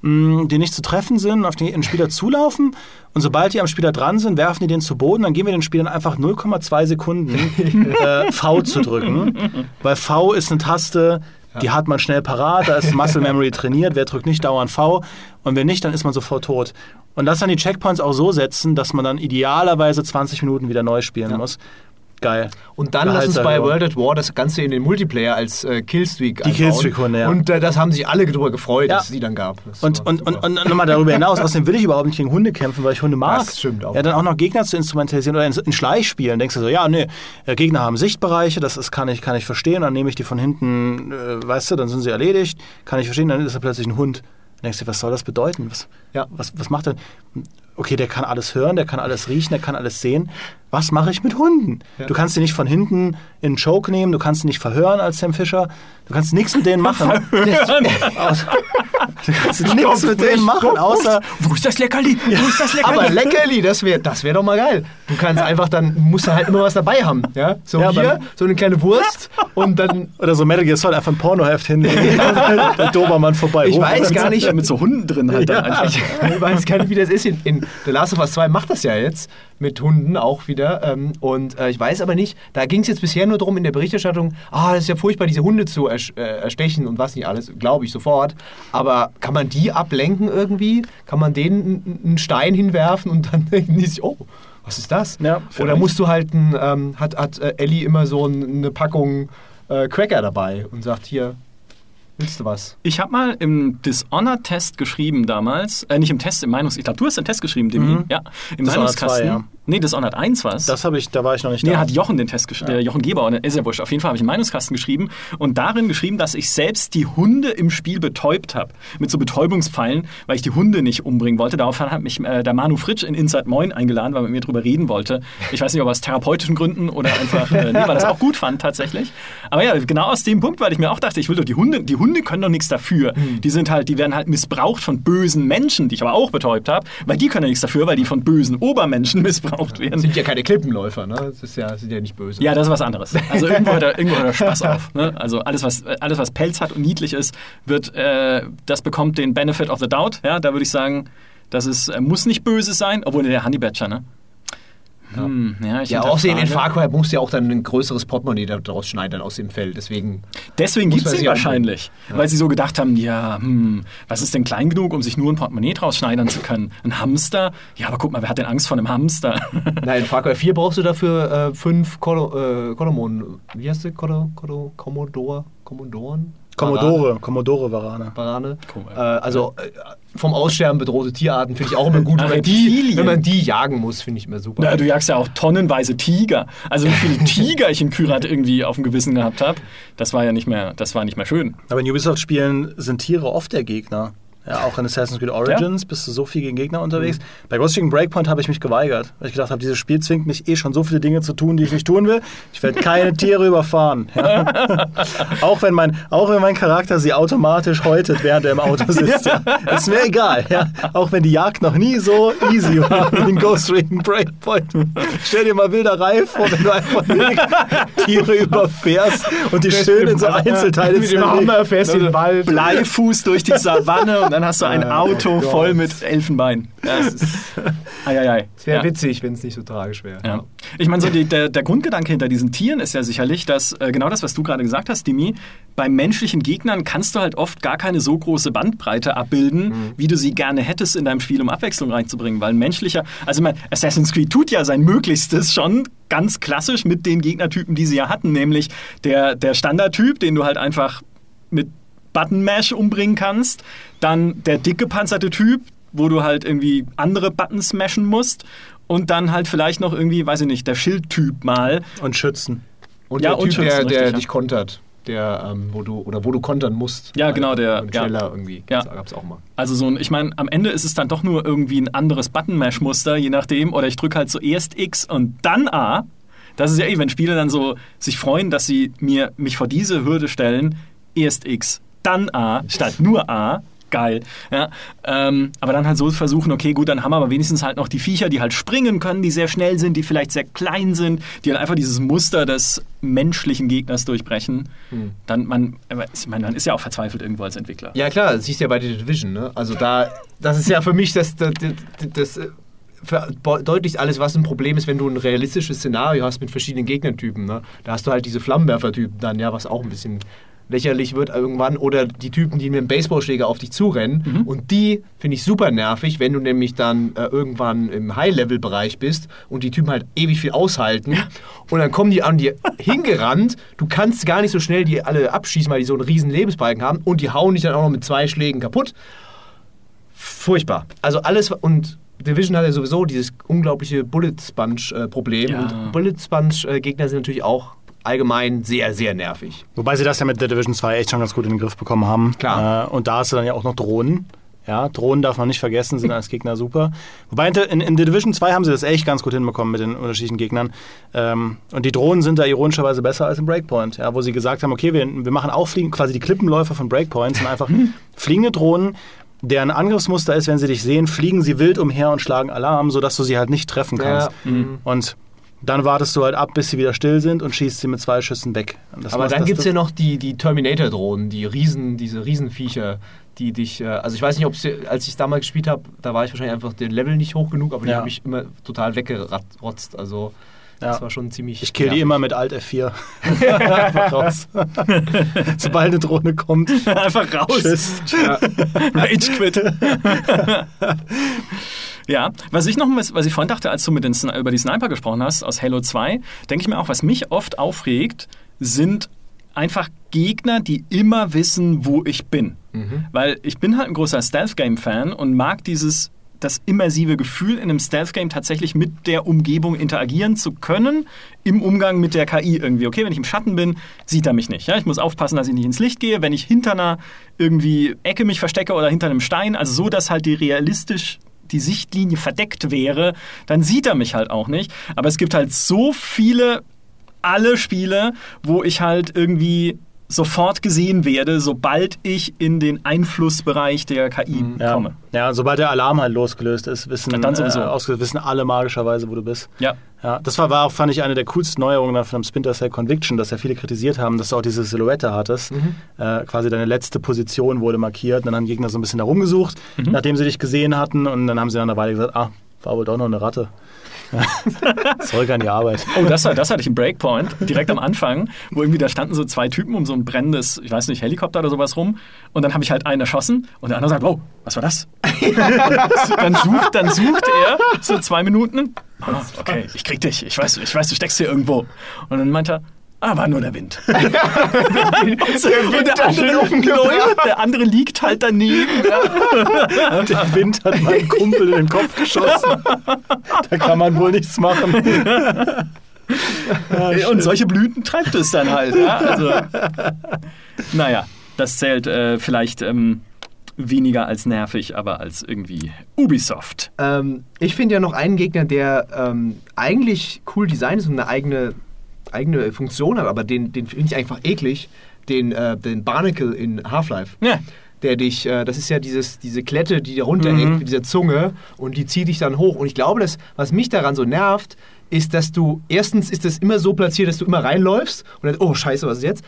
mh, die nicht zu treffen sind, auf den Spieler zulaufen. Und sobald die am Spieler dran sind, werfen die den zu Boden, dann geben wir den Spielern einfach 0,2 Sekunden *laughs* äh, V zu drücken, weil V ist eine Taste, die hat man schnell parat, da ist Muscle Memory trainiert, wer drückt nicht dauernd V. Und wenn nicht, dann ist man sofort tot. Und lass dann die Checkpoints auch so setzen, dass man dann idealerweise 20 Minuten wieder neu spielen muss. Geil. Und dann lass uns bei. World at War das Ganze in den Multiplayer als äh, Killstreak Die Killstreak-Hunde, ja. Und äh, das haben sich alle darüber gefreut, Ja. dass es die dann gab. Das Und, und, super. und, und nochmal darüber hinaus, außerdem will ich überhaupt nicht gegen Hunde kämpfen, weil ich Hunde mag. Das stimmt auch. Ja, dann auch noch Gegner zu instrumentalisieren oder in, in Schleichspielen. Denkst du so, ja, nee, äh, Gegner haben Sichtbereiche, das ist, kann, ich, kann ich verstehen. Dann nehme ich die von hinten, äh, weißt du, dann sind sie erledigt. Kann ich verstehen, dann ist da plötzlich ein Hund. Dann denkst du, was soll das bedeuten? Was, Ja. was, was macht er? Okay, der kann alles hören, der kann alles riechen, der kann alles sehen. Was mache ich mit Hunden? Ja. Du kannst sie nicht von hinten in einen Choke nehmen, du kannst sie nicht verhören als Sam Fischer. Du kannst nichts mit denen machen. *laughs* Aus- du kannst nichts mit denen machen, außer Wo ist das Leckerli? Wo ist das Leckerli? Aber Leckerli, das wäre das wär doch mal geil. Du kannst einfach dann, musst du halt immer was dabei haben. Ja? So Ja, hier, so eine kleine Wurst und dann, Oder so Metal Gear Solid einfach ein Pornoheft hinlegen. *laughs* der Dobermann vorbei. Ich weiß gar nicht, Ja, mit so Hunden drin halt dann einfach. ich weiß gar nicht, wie das ist. In, in The Last of Us 2 macht das ja jetzt mit Hunden auch wieder. Ähm, und äh, ich weiß aber nicht, da ging es jetzt bisher nur darum in der Berichterstattung, ah, das ist ja furchtbar, diese Hunde zu äh, erstechen und was nicht alles, glaube ich sofort. Aber kann man die ablenken irgendwie? Kann man denen einen Stein hinwerfen und dann *laughs* denken die sich, oh, was ist das? Ja, Oder musst du halt, ein, ähm, hat, hat äh, Ellie immer so ein, eine Packung äh, Cracker dabei und sagt, hier, willst du was? Ich habe mal im Dishonored-Test geschrieben damals, äh, nicht im Test, im Meinungs... Ich glaube, du hast den Test geschrieben, Demi. Mhm. Ja, im Dishonored Meinungskasten. 2, ja. Nee, Dishonored 1 war es. Das habe ich, da war ich noch nicht Nee, da. hat Jochen den Test geschrieben, der Jochen Geber, ne, ist ja wurscht. Auf jeden Fall habe ich einen Meinungskasten geschrieben und darin geschrieben, dass ich selbst die Hunde im Spiel betäubt habe. Mit so Betäubungspfeilen, weil ich die Hunde nicht umbringen wollte. Daraufhin hat mich äh, der Manu Fritsch in Inside Moin eingeladen, weil er mit mir drüber reden wollte. Ich weiß nicht, ob aus therapeutischen Gründen oder einfach, äh, nee, weil er das auch gut fand tatsächlich. Aber ja, genau aus dem Punkt, weil ich mir auch dachte, ich will doch die Hunde, die Hunde können doch nichts dafür. Die sind halt, die werden halt missbraucht von bösen Menschen, die ich aber auch betäubt habe, weil die können ja nichts dafür, weil die von bösen Obermenschen *laughs* missbraucht werden. Sind ja keine Klippenläufer, ne? Das ist ja, sind ja nicht böse. Ja, das ist was anderes. Also irgendwo hört er, irgendwo hört er Spaß auf. Ne? Also alles was, alles, was Pelz hat und niedlich ist, wird, äh, das bekommt den Benefit of the Doubt. Ja, da würde ich sagen, das ist, äh, muss nicht böse sein, obwohl der Honey Badger, ne? Hm, ja, Ja, außerdem in hinterfrage. Far Cry musst du ja auch dann ein größeres Portemonnaie daraus schneidern aus dem Fell. Deswegen. Deswegen gibt es ihn wahrscheinlich. Weil sie so gedacht haben, ja, hm, was ist denn klein genug, um sich nur ein Portemonnaie draus schneidern zu können? Ein Hamster? Ja, aber guck mal, wer hat denn Angst vor einem Hamster? *laughs* Nein, in Far Cry 4 brauchst du dafür äh, fünf Kolo, äh. Wie heißt der? Kodo, Kodo, Commodore? Commodoren? Commodore, Commodore Varane. Barane. Cool. Äh, also äh, vom Aussterben bedrohte Tierarten finde ich auch immer gut. *laughs* Wenn, man die, wenn man die jagen muss, finde ich immer super. Na, du jagst ja auch tonnenweise Tiger. Also wie viele *laughs* Tiger ich in Kyrat irgendwie auf dem Gewissen gehabt habe, das war ja nicht mehr, das war nicht mehr schön. Aber in Ubisoft-Spielen sind Tiere oft der Gegner. Ja, auch in Assassin's Creed Origins bist du so viel gegen Gegner unterwegs. Bei Ghost Recon Breakpoint habe ich mich geweigert, weil ich gedacht habe, dieses Spiel zwingt mich eh schon so viele Dinge zu tun, die ich nicht tun will. Ich werde keine *laughs* Tiere überfahren. Ja. *laughs* auch, wenn mein, auch wenn mein Charakter sie automatisch häutet, während er im Auto sitzt. Ja. Ist mir egal. Ja. Auch wenn die Jagd noch nie so easy war wie in Ghost Recon Breakpoint. Stell dir mal Wilderei vor, wenn du einfach Tiere überfährst und die schön in so Einzelteile Mit dem Hammer fährst du den Wald. Bleifuß durch die Savanne und dann hast du ein Oh Auto Gott. voll mit Elfenbein. Ist. *laughs* Es wäre ja. witzig, wenn es nicht so tragisch wäre. Ja. Ich meine, so die, der, der Grundgedanke hinter diesen Tieren ist ja sicherlich, dass äh, genau das, was du gerade gesagt hast, Dimi, bei menschlichen Gegnern kannst du halt oft gar keine so große Bandbreite abbilden, wie du sie gerne hättest in deinem Spiel, um Abwechslung reinzubringen. Weil ein menschlicher, also ich meine, Assassin's Creed tut ja sein Möglichstes schon ganz klassisch mit den Gegnertypen, die sie ja hatten, nämlich der, der Standardtyp, den du halt einfach mit Button Mash umbringen kannst, dann der dick gepanzerte Typ, wo du halt irgendwie andere Buttons smashen musst und dann halt vielleicht noch irgendwie, weiß ich nicht, der Schildtyp mal. Und schützen. Und Ja, der und Typ, der, schützen, der richtig, ja. dich kontert. Der, ähm, wo du, oder wo du kontern musst. Ja, genau, der- Und ja. schneller irgendwie. Ja. Gab's auch mal. Also so ein, ich meine, am Ende ist es dann doch nur irgendwie ein anderes Button-Mash-Muster, je nachdem. Oder ich drücke halt zuerst X und dann A. Das ist ja eh, wenn Spiele dann so sich freuen, dass sie mir mich vor diese Hürde stellen, erst X, dann A, statt nur A. Geil. Ja, ähm, aber dann halt so versuchen, okay, gut, dann haben wir aber wenigstens halt noch die Viecher, die halt springen können, die sehr schnell sind, die vielleicht sehr klein sind, die halt einfach dieses Muster des menschlichen Gegners durchbrechen. Dann, man, ich meine, man ist ja auch verzweifelt irgendwo als Entwickler. Ja, klar, das siehst du ja bei The Division. Ne? Also, da, das ist ja für mich das, das, das, das äh, verdeutlicht alles, was ein Problem ist, wenn du ein realistisches Szenario hast mit verschiedenen Gegnertypen. Ne? Da hast du halt diese Flammenwerfer-Typen dann, ja, was auch ein bisschen lächerlich wird irgendwann. Oder die Typen, die mit dem Baseballschläger auf dich zurennen. Und die finde ich super nervig, wenn du nämlich dann äh, irgendwann im High-Level-Bereich bist und die Typen halt ewig viel aushalten. Und dann kommen die an dir hingerannt. Du kannst gar nicht so schnell die alle abschießen, weil die so einen riesen Lebensbalken haben. Und die hauen dich dann auch noch mit zwei Schlägen kaputt. Furchtbar. Also alles und Division hat ja sowieso dieses unglaubliche Bullet Sponge-Problem. Ja. Und Bullet Sponge-Gegner sind natürlich auch allgemein sehr, sehr nervig. Wobei sie das ja mit The Division 2 echt schon ganz gut in den Griff bekommen haben. Klar. Äh, und da hast du dann ja auch noch Drohnen. Ja, Drohnen darf man nicht vergessen, sind als Gegner super. Wobei in, in, The Division 2 haben sie das echt ganz gut hinbekommen mit den unterschiedlichen Gegnern. Ähm, und die Drohnen sind da ironischerweise besser als im Breakpoint, ja, wo sie gesagt haben, okay, wir, wir machen auch Fliegen, quasi die Klippenläufer von Breakpoint sind einfach *laughs* fliegende Drohnen, deren Angriffsmuster ist, wenn sie dich sehen, fliegen sie wild umher und schlagen Alarm, sodass du sie halt nicht treffen kannst. mhm. Und dann wartest du halt ab, bis sie wieder still sind und schießt sie mit zwei Schüssen weg. Aber dann gibt es ja noch die, die Terminator-Drohnen, die Riesen, diese Riesenviecher, die dich, äh, also ich weiß nicht, ob sie, als ich damals gespielt habe, da war ich wahrscheinlich einfach den Level nicht hoch genug, aber die Ja. haben mich immer total weggerotzt. Also Ja. das war schon ziemlich. Ich kill die immer mit Alt F4. *laughs* Einfach raus. *laughs* Sobald eine Drohne kommt. Einfach raus. Tschüss. Rage *laughs* quit. Ja, was ich noch, was ich vorhin dachte, als du mit den, über die Sniper gesprochen hast aus Halo 2, denke ich mir auch, was mich oft aufregt, sind einfach Gegner, die immer wissen, wo ich bin. Weil ich bin halt ein großer Stealth-Game-Fan und mag dieses das immersive Gefühl, in einem Stealth-Game tatsächlich mit der Umgebung interagieren zu können, im Umgang mit der KI irgendwie. Okay, wenn ich im Schatten bin, sieht er mich nicht. Ja? Ich muss aufpassen, dass ich nicht ins Licht gehe. Wenn ich hinter einer irgendwie Ecke mich verstecke oder hinter einem Stein, also so, dass halt die realistisch die Sichtlinie verdeckt wäre, dann sieht er mich halt auch nicht. Aber es gibt halt so viele, alle Spiele, wo ich halt irgendwie sofort gesehen werde, sobald ich in den Einflussbereich der KI Ja. komme. ja, sobald der Alarm halt losgelöst ist, wissen, Ja, dann sowieso. Äh, wissen alle magischerweise, wo du bist. Ja. Ja, das war, war auch, fand ich, eine der coolsten Neuerungen von dem Splinter Cell Conviction, dass ja viele kritisiert haben, dass du auch diese Silhouette hattest. Äh, quasi deine letzte Position wurde markiert und dann haben Gegner so ein bisschen da rumgesucht, nachdem sie dich gesehen hatten und dann haben sie nach einer Weile gesagt, ah, war wohl doch noch eine Ratte. *laughs* Zurück an die Arbeit. Oh, das, das hatte ich im Breakpoint, direkt am Anfang, wo irgendwie da standen so zwei Typen um so ein brennendes, ich weiß nicht, Helikopter oder sowas rum. Und dann habe ich halt einen erschossen und der andere sagt, wow, was war das? *laughs* dann, sucht, dann sucht er so zwei Minuten. Ah, okay, ich krieg dich. Ich weiß, ich weiß, du steckst hier irgendwo. Und dann meint er, aber nur der Wind. *laughs* der Wind und der, andere, der andere liegt halt daneben. *laughs* Der Wind hat meinen Kumpel in den Kopf geschossen. Da kann man wohl nichts machen. Ja, und solche Blüten treibt es dann halt. Ja? Also, naja, das zählt äh, vielleicht ähm, weniger als nervig, aber als irgendwie Ubisoft. Ähm, ich finde ja noch einen Gegner, der ähm, eigentlich cool designt ist und eine eigene, eigene Funktion hat, aber den, den finde ich einfach eklig. Den, äh, den Barnacle in Half-Life. Ja. Der dich, äh, das ist ja dieses, diese Klette, die da runterhängt Mhm. mit dieser Zunge und die zieht dich dann hoch. Und ich glaube, das, was mich daran so nervt, ist, dass du, erstens ist das immer so platziert, dass du immer reinläufst und dann, oh scheiße, was ist jetzt?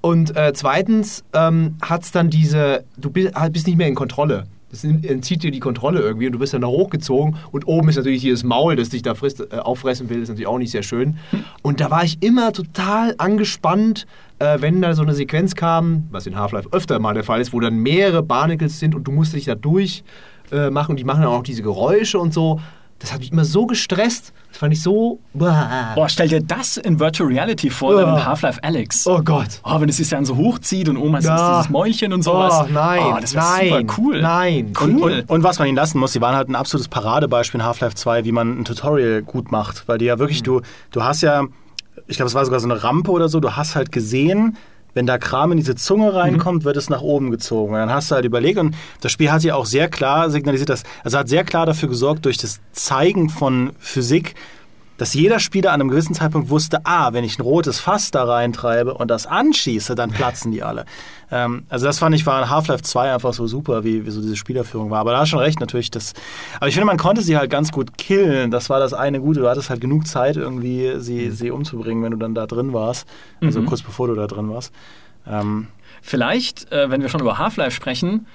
Und äh, zweitens ähm, hat es dann diese, du bist, bist nicht mehr in Kontrolle. Nimmt- entzieht dir die Kontrolle irgendwie und du wirst dann da hochgezogen und oben ist natürlich dieses Maul, das dich da frisst, äh, auffressen will, ist natürlich auch nicht sehr schön. Und da war ich immer total angespannt, äh, wenn da so eine Sequenz kam, was in Half-Life öfter mal der Fall ist, wo dann mehrere Barnacles sind und du musst dich da durch äh, und die machen dann auch diese Geräusche und so. Das hat mich immer so gestresst. Das fand ich so. Boah, stell dir das in Virtual Reality vor, dann Oh. in Half-Life Alex. Oh Gott. Oh, wenn es sich dann so hochzieht und oben hast du Ja. dieses Mäulchen und sowas. Oh, nein, Oh, das wäre nein, super cool. nein. Cool. Und, und, und was man ihnen lassen muss, sie waren halt ein absolutes Paradebeispiel in Half-Life 2, wie man ein Tutorial gut macht. Weil die ja wirklich, du, du hast ja, ich glaube, es war sogar so eine Rampe oder so, du hast halt gesehen, wenn da Kram in diese Zunge reinkommt, wird es nach oben gezogen. Und dann hast du halt überlegt und das Spiel hat ja auch sehr klar signalisiert, dass, also hat sehr klar dafür gesorgt, durch das Zeigen von Physik, dass jeder Spieler an einem gewissen Zeitpunkt wusste, ah, wenn ich ein rotes Fass da reintreibe und das anschieße, dann platzen die alle. Ähm, also das fand ich war in Half-Life 2 einfach so super, wie, wie so diese Spielerführung war. Aber da hast schon recht natürlich. Das, aber ich finde, man konnte sie halt ganz gut killen. Das war das eine Gute. Du hattest halt genug Zeit, irgendwie sie, sie umzubringen, wenn du dann da drin warst. Also kurz bevor du da drin warst. Ähm, Vielleicht, äh, wenn wir schon über Half-Life sprechen,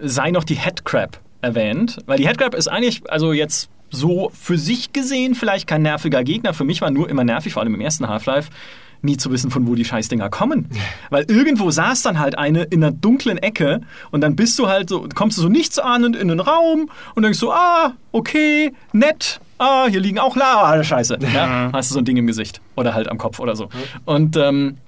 sei noch die Headcrab erwähnt. Weil die Headcrab ist eigentlich, also jetzt so für sich gesehen, vielleicht kein nerviger Gegner. Für mich war nur immer nervig, vor allem im ersten Half-Life, nie zu wissen, von wo die Scheißdinger kommen. *laughs* Weil irgendwo saß dann halt eine in einer dunklen Ecke und dann bist du halt so, kommst du so nichtsahnend in den Raum und denkst so, ah, okay, nett, ah, hier liegen auch La, ah, Scheiße. Ja, *laughs* hast du so ein Ding im Gesicht oder halt am Kopf oder so. Und ähm,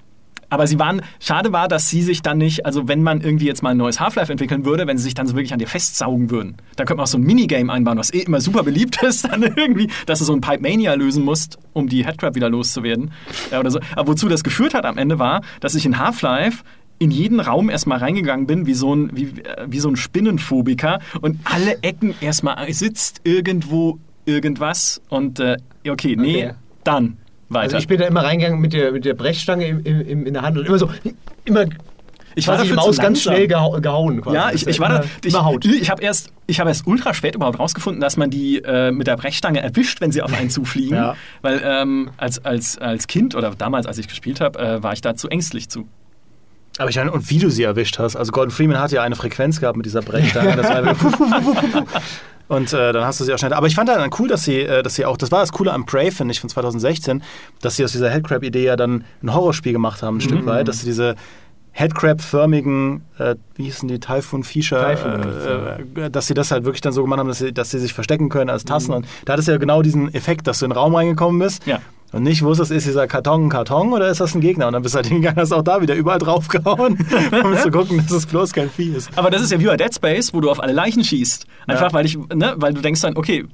aber sie waren, schade war, dass sie sich dann nicht, also wenn man irgendwie jetzt mal ein neues Half-Life entwickeln würde, wenn sie sich dann so wirklich an dir festsaugen würden. Da könnte man auch so ein Minigame einbauen, was eh immer super beliebt ist, *laughs* dann irgendwie, dass du so ein Pipe Mania lösen musst, um die Headcrab wieder loszuwerden. Ja, oder so. Aber wozu das geführt hat am Ende war, dass ich in Half-Life in jeden Raum erstmal reingegangen bin, wie so ein, wie, äh, wie so ein Spinnenphobiker und alle Ecken erstmal sitzt irgendwo irgendwas und äh, okay, nee, Okay. dann weiter. Also ich bin da immer reingegangen mit der, mit der Brechstange im, im, in der Hand und immer so, immer Ich war quasi die Maus ganz schnell gehau gehauen. Quasi. Ja, ich, ich war da. Ich, Haut. ich habe erst, ich habe erst ultra spät überhaupt rausgefunden, dass man die äh, mit der Brechstange erwischt, wenn sie auf einen zufliegen. *laughs* Ja. Weil ähm, als, als, als Kind oder damals, als ich gespielt habe, äh, war ich da zu ängstlich zu. Aber ich meine, und wie du sie erwischt hast. Also Gordon Freeman hat ja eine Frequenz gehabt mit dieser Brechstange. Das war *laughs* Und äh, dann hast du sie auch schnell. Aber ich fand dann cool, dass sie, äh, dass sie auch, das war das Coole am Prey, finde ich, von 2016, dass sie aus dieser Headcrab-Idee ja dann ein Horrorspiel gemacht haben, ein Stück weit, dass sie diese Headcrab-förmigen, äh, wie hießen die, Typhoon Fischer, Typhoon, äh, äh, dass sie das halt wirklich dann so gemacht haben, dass sie, dass sie sich verstecken können als Tassen. Und da hat es ja genau diesen Effekt, dass du in den Raum reingekommen bist Ja. Und nicht wusstest, ist dieser Karton ein Karton oder ist das ein Gegner? Und dann bist du halt hingegangen, hast auch da wieder überall draufgehauen, *laughs* um zu gucken, dass es bloß kein Vieh ist. Aber das ist ja wie bei Dead Space, wo du auf alle Leichen schießt. Einfach Ja. weil ich, ne, weil du denkst dann, okay,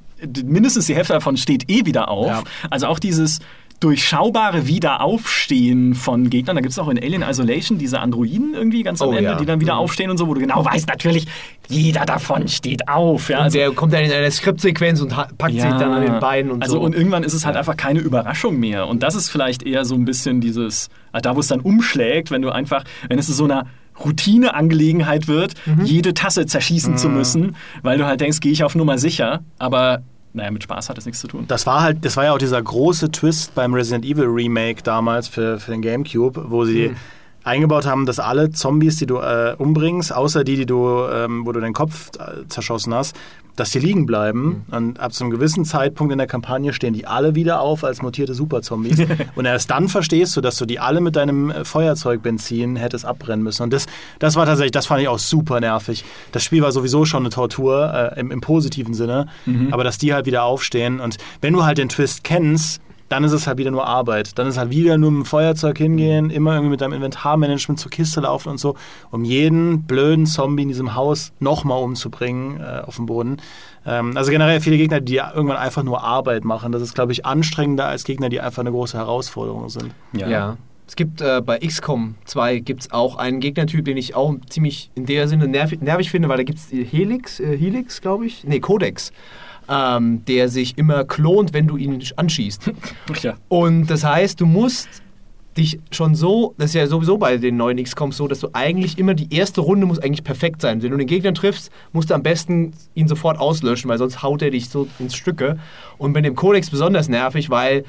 mindestens die Hälfte davon steht eh wieder auf. Ja. Also auch dieses durchschaubare Wiederaufstehen von Gegnern. Da gibt es auch in Alien Isolation diese Androiden irgendwie ganz am Oh, Ende, ja. die dann wieder aufstehen und so, wo du genau weißt, natürlich, jeder davon steht auf. Ja, also, der kommt dann in einer Skriptsequenz und packt sich dann an den Beinen und also so. und irgendwann ist es halt einfach keine Überraschung mehr. Und das ist vielleicht eher so ein bisschen dieses, ah, da wo es dann umschlägt, wenn du einfach, wenn es so einer Routineangelegenheit wird, Mhm. jede Tasse zerschießen zu müssen, weil du halt denkst, gehe ich auf Nummer sicher, aber naja, mit Spaß hat das nichts zu tun. Das war halt, das war ja auch dieser große Twist beim Resident Evil Remake damals für, für den GameCube, wo sie eingebaut haben, dass alle Zombies, die du äh, umbringst, außer die, die du, ähm, wo du den Kopf äh, zerschossen hast, dass die liegen bleiben. Und ab zu einem gewissen Zeitpunkt in der Kampagne stehen die alle wieder auf als mutierte Superzombies. *laughs* und erst dann verstehst du, dass du die alle mit deinem äh, Feuerzeugbenzin hättest abbrennen müssen. Und das, das war tatsächlich, das fand ich auch super nervig. Das Spiel war sowieso schon eine Tortur, äh, im, im positiven Sinne. Aber dass die halt wieder aufstehen. Und wenn du halt den Twist kennst, dann ist es halt wieder nur Arbeit. Dann ist halt wieder nur mit dem Feuerzeug hingehen, immer irgendwie mit deinem Inventarmanagement zur Kiste laufen und so, um jeden blöden Zombie in diesem Haus nochmal umzubringen äh, auf dem Boden. Ähm, also generell viele Gegner, die irgendwann einfach nur Arbeit machen. Das ist, glaube ich, anstrengender als Gegner, die einfach eine große Herausforderung sind. Ja. Es gibt äh, bei XCOM 2 gibt's auch einen Gegnertyp, den ich auch ziemlich in der Sinne nervig, nervig finde, weil da gibt es Helix, äh, Helix, glaube ich, nee, Codex, ähm, der sich immer klont, wenn du ihn anschießt. *laughs* Ja. Und das heißt, du musst dich schon so, das ist ja sowieso bei den neuen XCOMs so, dass du eigentlich immer die erste Runde muss eigentlich perfekt sein. Wenn du den Gegner triffst, musst du am besten ihn sofort auslöschen, weil sonst haut er dich so ins Stücke. Und bei dem Codex besonders nervig, weil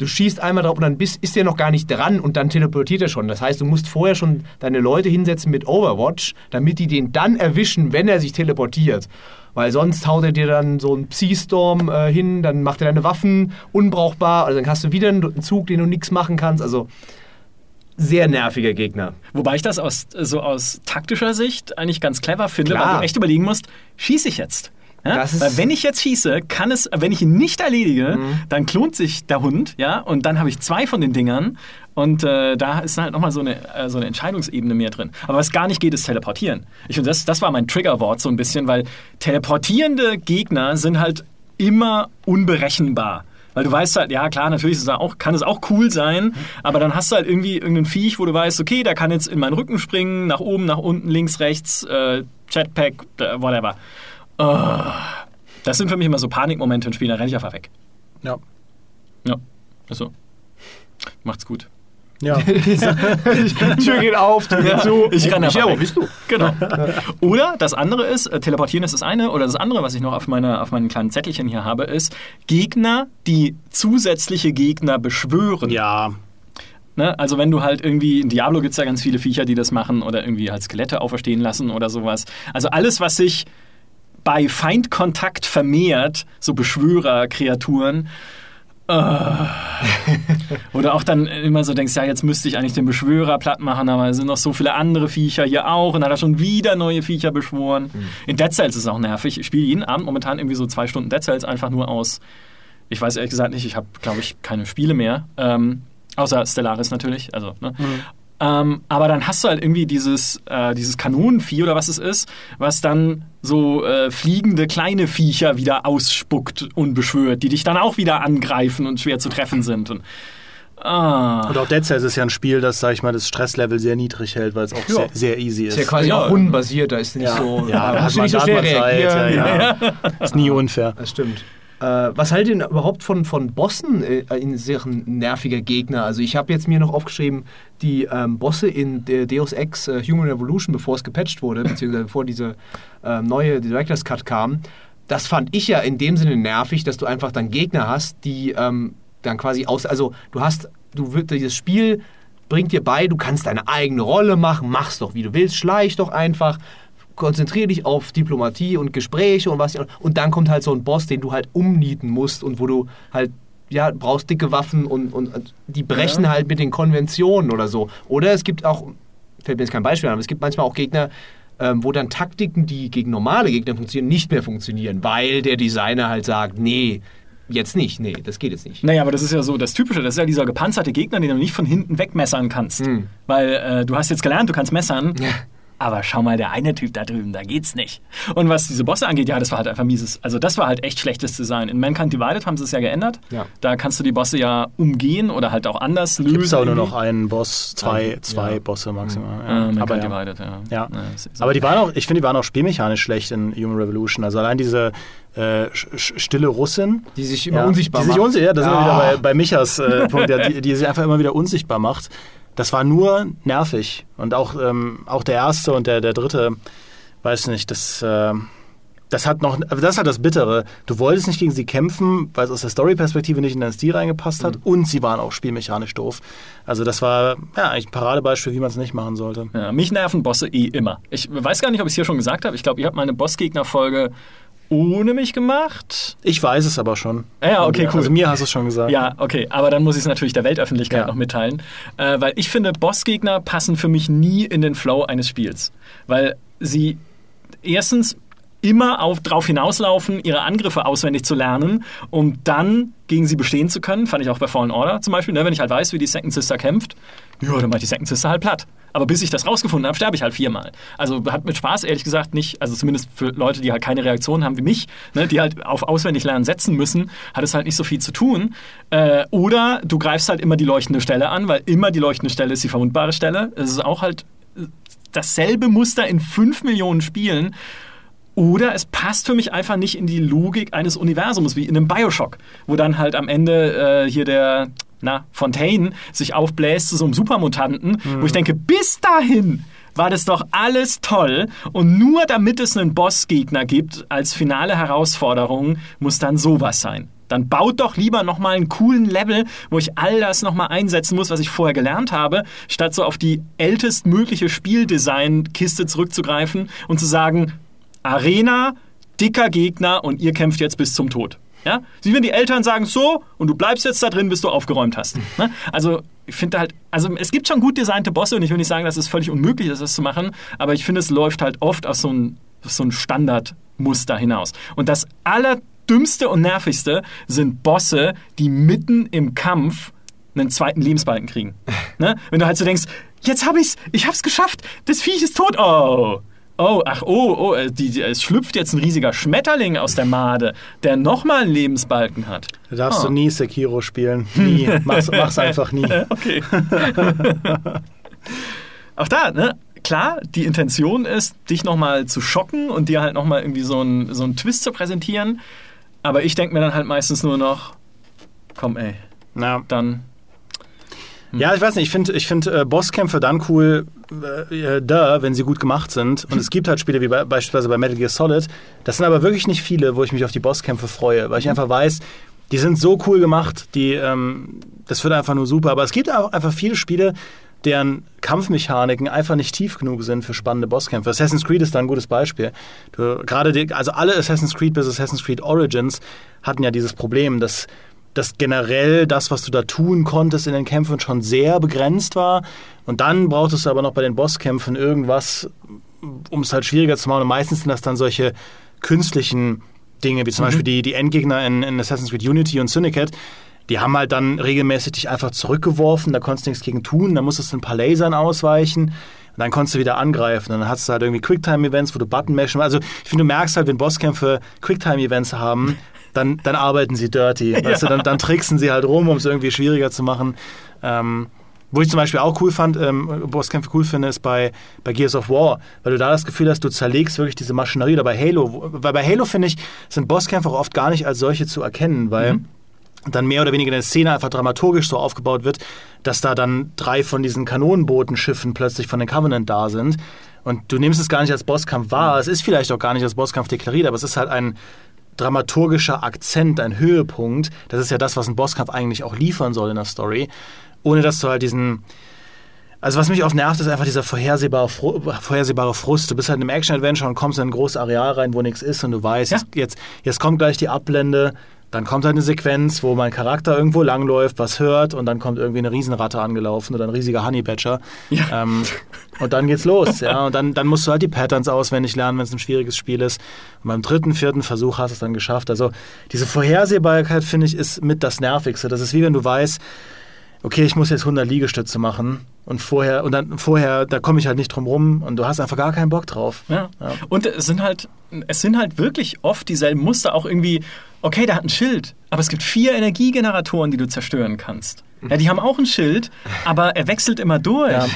du schießt einmal drauf und dann bist, ist der noch gar nicht dran und dann teleportiert er schon. Das heißt, du musst vorher schon deine Leute hinsetzen mit Overwatch, damit die den dann erwischen, wenn er sich teleportiert. Weil sonst haut er dir dann so einen Psy-Storm äh, hin, dann macht er deine Waffen unbrauchbar, also dann hast du wieder einen Zug, den du nichts machen kannst. Also sehr nerviger Gegner. Wobei ich das aus, so aus taktischer Sicht eigentlich ganz clever finde, Klar. weil du echt überlegen musst, schieße ich jetzt? Ja? Weil wenn ich jetzt schieße, kann es, wenn ich ihn nicht erledige, Mhm. dann klont sich der Hund, ja, und dann habe ich zwei von den Dingern und äh, da ist halt nochmal so eine, äh, so eine Entscheidungsebene mehr drin. Aber was gar nicht geht, ist teleportieren. Ich finde, das, das war mein Triggerwort so ein bisschen, weil teleportierende Gegner sind halt immer unberechenbar. Weil du weißt halt, ja klar, natürlich ist es auch, kann es auch cool sein, aber dann hast du halt irgendwie irgendeinen Viech, wo du weißt, okay, der kann jetzt in meinen Rücken springen, nach oben, nach unten, links, rechts, äh, Jetpack, äh, whatever. Oh, das sind für mich immer so Panikmomente in Spielen, da renne ich einfach weg. Ja. Ja, also. Macht's gut. Ja. *laughs* Tür geht auf, Tür geht zu. Ich renne Micha, einfach wo bist du? Genau. Oder das andere ist, äh, teleportieren ist das eine, oder das andere, was ich noch auf, meiner, auf meinen kleinen Zettelchen hier habe, ist Gegner, die zusätzliche Gegner beschwören. ja. Ne? Also wenn du halt irgendwie, in Diablo gibt es ja ganz viele Viecher, die das machen oder irgendwie halt Skelette auferstehen lassen oder sowas. Also alles, was sich bei Feindkontakt vermehrt, so Beschwörer-Kreaturen, oder auch dann immer so denkst, ja, jetzt müsste ich eigentlich den Beschwörer platt machen, aber es sind noch so viele andere Viecher hier auch und dann hat er schon wieder neue Viecher beschworen. In Dead Cells ist es auch nervig. Ich spiele jeden Abend momentan irgendwie so zwei Stunden Dead Cells einfach nur aus. Ich weiß ehrlich gesagt nicht, ich habe, glaube ich, keine Spiele mehr. Ähm, außer Stellaris natürlich. Also, ne? Ähm, aber dann hast du halt irgendwie dieses, äh, dieses Kanonenvieh oder was es ist, was dann so äh, fliegende kleine Viecher wieder ausspuckt und beschwört, die dich dann auch wieder angreifen und schwer zu treffen sind. Und, ah. Und auch Dead Cells ist ja ein Spiel, das, sag ich mal, das Stresslevel sehr niedrig hält, weil es auch Ja. sehr, sehr easy ist. Ist ja quasi Ja. auch rundenbasiert, da ist nicht so. Ja, da hat du nicht so schnell ja, ja. Ist nie unfair. Das stimmt. Äh, was haltet ihr denn überhaupt von, von Bossen äh, in Sachen nerviger Gegner? Also ich habe jetzt mir noch aufgeschrieben, die ähm, Bosse in Deus Ex äh, Human Revolution, bevor es gepatcht wurde, beziehungsweise bevor diese ähm, neue Director's Cut kam, das fand ich ja in dem Sinne nervig, dass du einfach dann Gegner hast, die ähm, dann quasi aus... Also du hast, du wird dieses Spiel bringt dir bei, du kannst deine eigene Rolle machen, mach's doch wie du willst, schleich doch einfach, konzentriere dich auf Diplomatie und Gespräche und was und dann kommt halt so ein Boss, den du halt umnieten musst und wo du halt ja brauchst dicke Waffen und, und, die brechen halt mit den Konventionen oder so. Oder es gibt auch fällt mir jetzt kein Beispiel an, aber es gibt manchmal auch Gegner, ähm, wo dann Taktiken, die gegen normale Gegner funktionieren, nicht mehr funktionieren, weil der Designer halt sagt, nee, jetzt nicht, nee, das geht jetzt nicht. Naja, aber das ist ja so das Typische, das ist ja dieser gepanzerte Gegner, den du nicht von hinten wegmessern kannst. Hm. Weil äh, du hast jetzt gelernt, du kannst messern. Ja. Aber schau mal, der eine Typ da drüben, da geht's nicht. Und was diese Bosse angeht, ja, das war halt einfach mieses. Also das war halt echt schlechtes Design. In Mankind Divided haben sie es ja geändert. Ja. Da kannst du die Bosse ja umgehen oder halt auch anders lösen. Gibt es auch nur noch einen Boss, zwei, Ein- zwei ja. Bosse maximal. Äh, Ja. Mankind aber, ja. Divided, ja. Ja. das aber die waren auch, ich finde, die waren auch spielmechanisch schlecht in Human Revolution. Also allein diese äh, stille Russin. Die sich immer ja, unsichtbar die sich macht. unsichtbar, ja, da sind wir Ja. wieder bei, bei Michas äh, Punkt, ja, die, *laughs* die sich einfach immer wieder unsichtbar macht. Das war nur nervig. Und auch, ähm, auch der erste und der, der dritte, weiß nicht, das, äh, das hat noch, aber das ist halt das Bittere. Du wolltest nicht gegen sie kämpfen, weil es aus der Story-Perspektive nicht in deinen Stil reingepasst hat und sie waren auch spielmechanisch doof. Also das war ja eigentlich ein Paradebeispiel, wie man es nicht machen sollte. Ja, mich nerven Bosse eh immer. Ich weiß gar nicht, ob ich es hier schon gesagt habe. Ich glaube, ihr habt meine Bossgegner-Folge ohne mich gemacht. Ich weiß es aber schon. Ja, okay, cool. Also mir hast du es schon gesagt. Ja, okay, aber dann muss ich es natürlich der Weltöffentlichkeit Ja. noch mitteilen. Äh, weil ich finde, Bossgegner passen für mich nie in den Flow eines Spiels. Weil sie erstens immer auf, drauf hinauslaufen, ihre Angriffe auswendig zu lernen, um dann gegen sie bestehen zu können. Fand ich auch bei Fallen Order zum Beispiel. Ne? Wenn ich halt weiß, wie die Second Sister kämpft, ja, dann mache ich die Second Sister halt platt. Aber bis ich das rausgefunden habe, sterbe ich halt viermal. Also hat mit Spaß ehrlich gesagt nicht, also zumindest für Leute, die halt keine Reaktion haben wie mich, ne, die halt auf auswendig lernen setzen müssen, hat es halt nicht so viel zu tun. Äh, oder du greifst halt immer die leuchtende Stelle an, weil immer die leuchtende Stelle ist die verwundbare Stelle. Es ist auch halt dasselbe Muster in fünf Millionen Spielen. Oder es passt für mich einfach nicht in die Logik eines Universums, wie in einem Bioshock, wo dann halt am Ende äh, hier der na, Fontaine sich aufbläst zu so einem Supermutanten, mhm. wo ich denke, bis dahin war das doch alles toll und nur damit es einen Bossgegner gibt als finale Herausforderung, muss dann sowas sein. Dann baut doch lieber nochmal einen coolen Level, wo ich all das nochmal einsetzen muss, was ich vorher gelernt habe, statt so auf die ältestmögliche Spieldesign-Kiste zurückzugreifen und zu sagen, Arena, dicker Gegner und ihr kämpft jetzt bis zum Tod. Ja? Sie, wenn die Eltern sagen so und du bleibst jetzt da drin, bis du aufgeräumt hast. Ne? Also ich finde halt, also es gibt schon gut designte Bosse und ich will nicht sagen, dass es völlig unmöglich ist, das zu machen, aber ich finde, es läuft halt oft auf so ein, so ein Standardmuster hinaus. Und das allerdümmste und nervigste sind Bosse, die mitten im Kampf einen zweiten Lebensbalken kriegen. *laughs* ne? Wenn du halt so denkst, jetzt hab ich's, ich hab's geschafft, das Viech ist tot, oh, Oh, ach, oh, oh, äh, die, die, es schlüpft jetzt ein riesiger Schmetterling aus der Made, der nochmal einen Lebensbalken hat. Da darfst oh. du nie Sekiro spielen. Nie. mach's, mach's *laughs* einfach nie. *laughs* Okay. Auch da, ne? Klar, die Intention ist, dich nochmal zu schocken und dir halt nochmal irgendwie so einen, so einen Twist zu präsentieren. Aber ich denke mir dann halt meistens nur noch, komm ey, Na. dann ja, ich weiß nicht, ich finde ich find, äh, Bosskämpfe dann cool, äh, äh, da, wenn sie gut gemacht sind. Und es gibt halt Spiele wie bei, beispielsweise bei Metal Gear Solid. Das sind aber wirklich nicht viele, wo ich mich auf die Bosskämpfe freue, weil ich einfach weiß, die sind so cool gemacht, die, ähm, das wird einfach nur super. Aber es gibt auch einfach viele Spiele, deren Kampfmechaniken einfach nicht tief genug sind für spannende Bosskämpfe. Assassin's Creed ist da ein gutes Beispiel. Gerade also alle Assassin's Creed bis Assassin's Creed Origins hatten ja dieses Problem, dass dass generell das, was du da tun konntest in den Kämpfen, schon sehr begrenzt war. Und dann brauchtest du aber noch bei den Bosskämpfen irgendwas, um es halt schwieriger zu machen. Und meistens sind das dann solche künstlichen Dinge, wie zum mhm. Beispiel die, die Endgegner in, in Assassin's Creed Unity und Syndicate. Die haben halt dann regelmäßig dich einfach zurückgeworfen, da konntest du nichts gegen tun, da musstest du ein paar Lasern ausweichen. Und dann konntest du wieder angreifen. Und dann hast du halt irgendwie Quicktime-Events, wo du Button mashen. Also ich finde, du merkst halt, wenn Bosskämpfe Quicktime-Events haben, dann, dann arbeiten sie dirty. *laughs* Weißt ja. du, dann, dann tricksen sie halt rum, um es irgendwie schwieriger zu machen. Ähm, wo ich zum Beispiel auch cool fand, ähm, Bosskämpfe cool finde, ist bei, bei Gears of War, weil du da das Gefühl hast, du zerlegst wirklich diese Maschinerie. Oder bei Halo, weil bei Halo finde ich, sind Bosskämpfe auch oft gar nicht als solche zu erkennen, weil mhm. dann mehr oder weniger eine Szene einfach dramaturgisch so aufgebaut wird, dass da dann drei von diesen Kanonenbotenschiffen plötzlich von den Covenant da sind. Und du nimmst es gar nicht als Bosskampf wahr. Es ist vielleicht auch gar nicht als Bosskampf deklariert, aber es ist halt ein dramaturgischer Akzent, ein Höhepunkt. Das ist ja das, was ein Bosskampf eigentlich auch liefern soll in der Story. Ohne dass du halt diesen. Also was mich oft nervt, ist einfach dieser vorhersehbare, vorhersehbare Frust. Du bist halt in einem Action-Adventure und kommst in ein großes Areal rein, wo nichts ist und du weißt, ja. jetzt, jetzt kommt gleich die Ablende, dann kommt halt eine Sequenz, wo mein Charakter irgendwo langläuft, was hört und dann kommt irgendwie eine Riesenratte angelaufen oder ein riesiger Honeybatcher. Ja. Ähm, und dann geht's los. ja. Und dann, dann musst du halt die Patterns auswendig lernen, wenn es ein schwieriges Spiel ist. Und beim dritten, vierten Versuch hast du es dann geschafft. Also diese Vorhersehbarkeit, finde ich, ist mit das Nervigste. Das ist wie wenn du weißt, okay, ich muss jetzt 100 Liegestütze machen und vorher und dann vorher, da komme ich halt nicht drum rum und du hast einfach gar keinen Bock drauf. Ja. ja. Und es sind halt, es sind halt wirklich oft dieselben Muster, auch irgendwie, okay, der hat ein Schild, aber es gibt vier Energiegeneratoren, die du zerstören kannst. Ja, die haben auch ein Schild, aber er wechselt immer durch. Ja.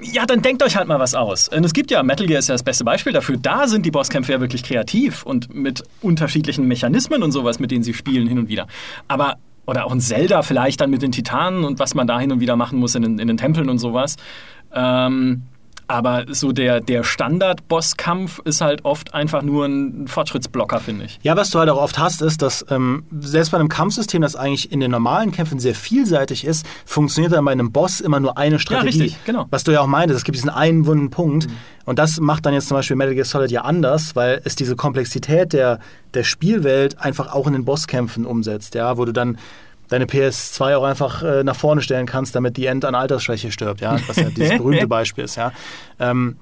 Ja, dann denkt euch halt mal was aus. Und es gibt ja, Metal Gear ist ja das beste Beispiel dafür. Da sind die Bosskämpfe ja wirklich kreativ und mit unterschiedlichen Mechanismen und sowas, mit denen sie spielen hin und wieder. Aber oder auch ein Zelda vielleicht dann mit den Titanen und was man da hin und wieder machen muss in den, in den Tempeln und sowas. Ähm, aber so der, der Standard-Bosskampf ist halt oft einfach nur ein Fortschrittsblocker, finde ich. Ja, was du halt auch oft hast, ist, dass ähm, selbst bei einem Kampfsystem, das eigentlich in den normalen Kämpfen sehr vielseitig ist, funktioniert dann bei einem Boss immer nur eine Strategie. Ja, richtig, genau. Was du ja auch meintest, es gibt diesen einen wunden Punkt. Mhm. Und das macht dann jetzt zum Beispiel Metal Gear Solid ja anders, weil es diese Komplexität der, der Spielwelt einfach auch in den Bosskämpfen umsetzt, ja, wo du dann deine PS2 auch einfach äh, nach vorne stellen kannst, damit die End an Altersschwäche stirbt, ja, was ja dieses *laughs* berühme Beispiel ist, ja. Ähm,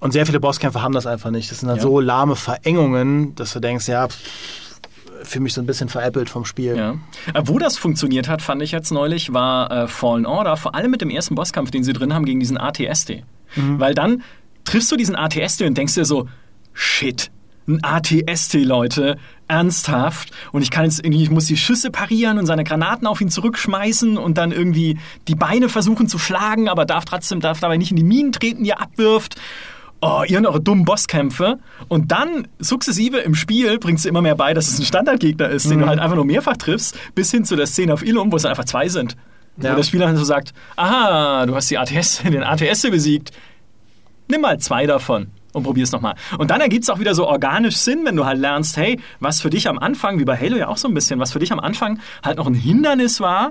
Und sehr viele Bosskämpfe haben das einfach nicht. Das sind dann Ja. so lahme Verengungen, dass du denkst, ja, für mich so ein bisschen veräppelt vom Spiel. Ja. Äh, Wo das funktioniert hat, fand ich jetzt neulich, war äh, Fallen Order, vor allem mit dem ersten Bosskampf, den sie drin haben gegen diesen ATST. Weil dann triffst du diesen ATST und denkst dir so, shit, ein ATST, Leute, ernsthaft. Und ich kann jetzt irgendwie, ich muss die Schüsse parieren und seine Granaten auf ihn zurückschmeißen und dann irgendwie die Beine versuchen zu schlagen, aber darf trotzdem, darf dabei nicht in die Minen treten, die er abwirft. Oh, ihr und eure dummen Bosskämpfe. Und dann sukzessive im Spiel bringst du immer mehr bei, dass es ein Standardgegner ist, den du halt einfach nur mehrfach triffst, bis hin zu der Szene auf Ilum, wo es dann einfach zwei sind. Ja. Wo der Spieler dann so sagt, aha, du hast die ATS, *laughs* den ATS besiegt. Nimm mal zwei davon und probier's nochmal. Und dann ergibt es auch wieder so organisch Sinn, wenn du halt lernst, hey, was für dich am Anfang, wie bei Halo ja auch so ein bisschen, was für dich am Anfang halt noch ein Hindernis war,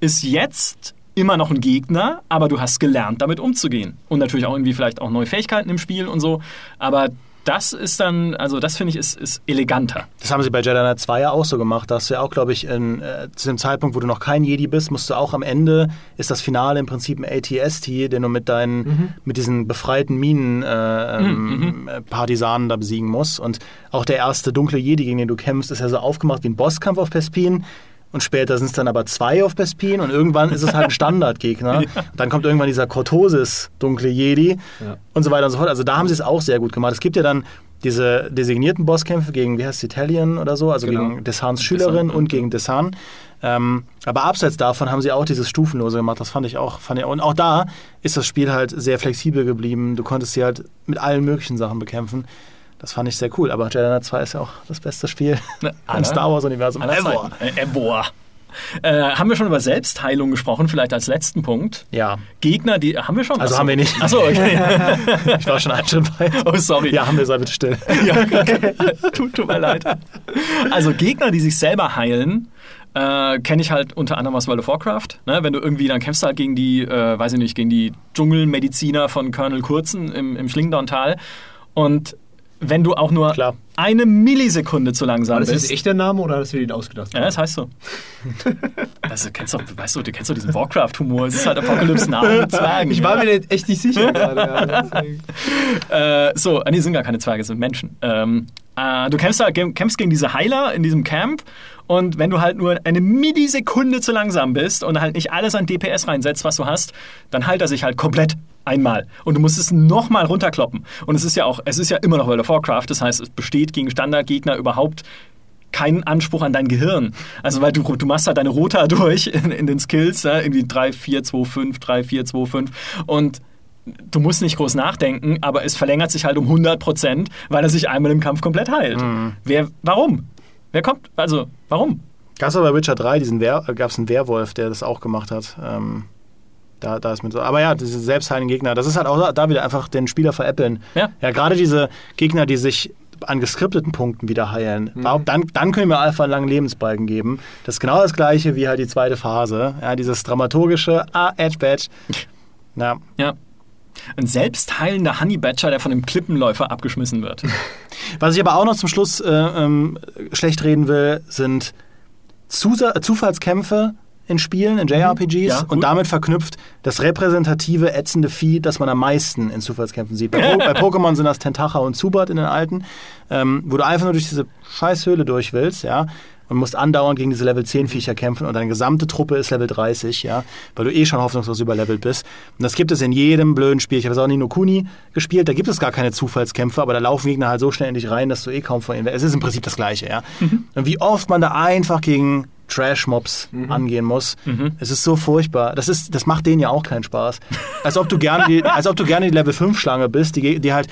ist jetzt immer noch ein Gegner, aber du hast gelernt, damit umzugehen. Und natürlich auch irgendwie vielleicht auch neue Fähigkeiten im Spiel und so. Aber das ist dann, also das finde ich, ist, ist eleganter. Das haben sie bei Jedi Knight 2 ja auch so gemacht. Da hast du ja auch, glaube ich, in, äh, zu dem Zeitpunkt, wo du noch kein Jedi bist, musst du auch am Ende, ist das Finale im Prinzip ein ATST, den du mit deinen, mit diesen befreiten Minen äh, ähm, äh, Partisanen da besiegen musst. Und auch der erste dunkle Jedi, gegen den du kämpfst, ist ja so aufgemacht wie ein Bosskampf auf Bespin. Und später sind es dann aber zwei auf Bespin und irgendwann ist es halt ein *laughs* Standardgegner. Dann kommt irgendwann dieser Cortosis dunkle Jedi Ja. und so weiter und so fort. Also da haben sie es auch sehr gut gemacht. Es gibt ja dann diese designierten Bosskämpfe gegen, wie heißt sie, Talion oder so, also Genau. gegen Desans Schülerin Desant, und ja. gegen Desan. Ähm, aber abseits davon haben sie auch dieses Stufenlose gemacht. Das fand ich auch. Fand ich, und auch da ist das Spiel halt sehr flexibel geblieben. Du konntest sie halt mit allen möglichen Sachen bekämpfen. Das fand ich sehr cool. Aber Jedi Knight 2 ist ja auch das beste Spiel *laughs* im aller- Star Wars-Universum ever. Äh, Ever. Äh, haben wir schon über Selbstheilung gesprochen, vielleicht als letzten Punkt? Ja, Gegner, die haben wir schon. Also Achso. haben wir nicht. Achso, okay. *laughs* ich war schon einen Schritt weit. Oh, sorry. Ja, haben wir, sei bitte still. *laughs* Ja, okay. tut, tut mir leid. Also Gegner, die sich selber heilen, äh, kenne ich halt unter anderem aus World of Warcraft. Ne? Wenn du irgendwie, dann kämpfst du halt gegen die, äh, weiß ich nicht, gegen die Dschungelmediziner von Colonel Kurzen im, im Schlingendown-Tal. Und wenn du auch nur Klar. eine Millisekunde zu langsam das bist. jetzt echt der Name oder hast du dir den ausgedacht? Ja, das heißt so. Also, du kennst doch, weißt du, du kennst doch diesen Warcraft-Humor. Es ist halt Apocalypse Now mit Zwergen. Ich war mir jetzt echt nicht sicher *laughs* gerade. Ja. Äh, so, nee, sind gar keine Zwerge, sind Menschen. Ähm, äh, du kämpfst, da, kämpfst gegen diese Heiler in diesem Camp und wenn du halt nur eine Millisekunde zu langsam bist und halt nicht alles an DPS reinsetzt, was du hast, dann heilt er sich halt komplett einmal. Und du musst es nochmal runterkloppen. Und es ist ja auch, es ist ja immer noch World of Warcraft, das heißt, es besteht gegen Standardgegner überhaupt keinen Anspruch an dein Gehirn. Also, weil du, du machst halt deine Rota *laughs* durch in, in den Skills, ne? irgendwie 3, 4, 2, 5, 3, 4, 2, 5 und du musst nicht groß nachdenken, aber es verlängert sich halt um 100 Prozent, weil er sich einmal im Kampf komplett heilt. Wer, warum? Wer kommt? Also, warum? Gab es bei Witcher 3 diesen Wer gab es einen Werwolf, der das auch gemacht hat. Ähm, da, da ist mit so. Aber ja, diese selbstheilenden Gegner, das ist halt auch da wieder einfach den Spieler veräppeln. Ja. Ja, gerade diese Gegner, die sich an geskripteten Punkten wieder heilen. Warum, dann, dann können wir einfach einen langen Lebensbalken geben. Das ist genau das gleiche wie halt die zweite Phase. Ja, dieses dramaturgische, ah, Edge Badge. Ja. Ja. Ein selbstheilender Honey Badger, der von einem Klippenläufer abgeschmissen wird. *laughs* Was ich aber auch noch zum Schluss äh, ähm, schlecht reden will, sind Zusa Zufallskämpfe in Spielen, in JRPGs Ja, und damit verknüpft das repräsentative, ätzende Vieh, das man am meisten in Zufallskämpfen sieht. Bei, bei Pokémon sind das Tentacha und Zubat in den alten, ähm, wo du einfach nur durch diese scheiß Höhle durch willst, ja, und musst andauernd gegen diese Level 10 Viecher kämpfen und deine gesamte Truppe ist Level 30, ja, weil du eh schon hoffnungslos überlevelt bist. Und das gibt es in jedem blöden Spiel. Ich habe es auch in Nino Kuni gespielt, da gibt es gar keine Zufallskämpfe, aber da laufen Gegner halt so schnell in dich rein, dass du eh kaum von ihnen Es ist im Prinzip das Gleiche, ja. Und wie oft man da einfach gegen Trash-Mobs angehen muss. Es ist so furchtbar. Das, ist, das macht denen ja auch keinen Spaß. Als ob du gerne die, als ob du gerne die Level 5-Schlange bist, die, die, halt,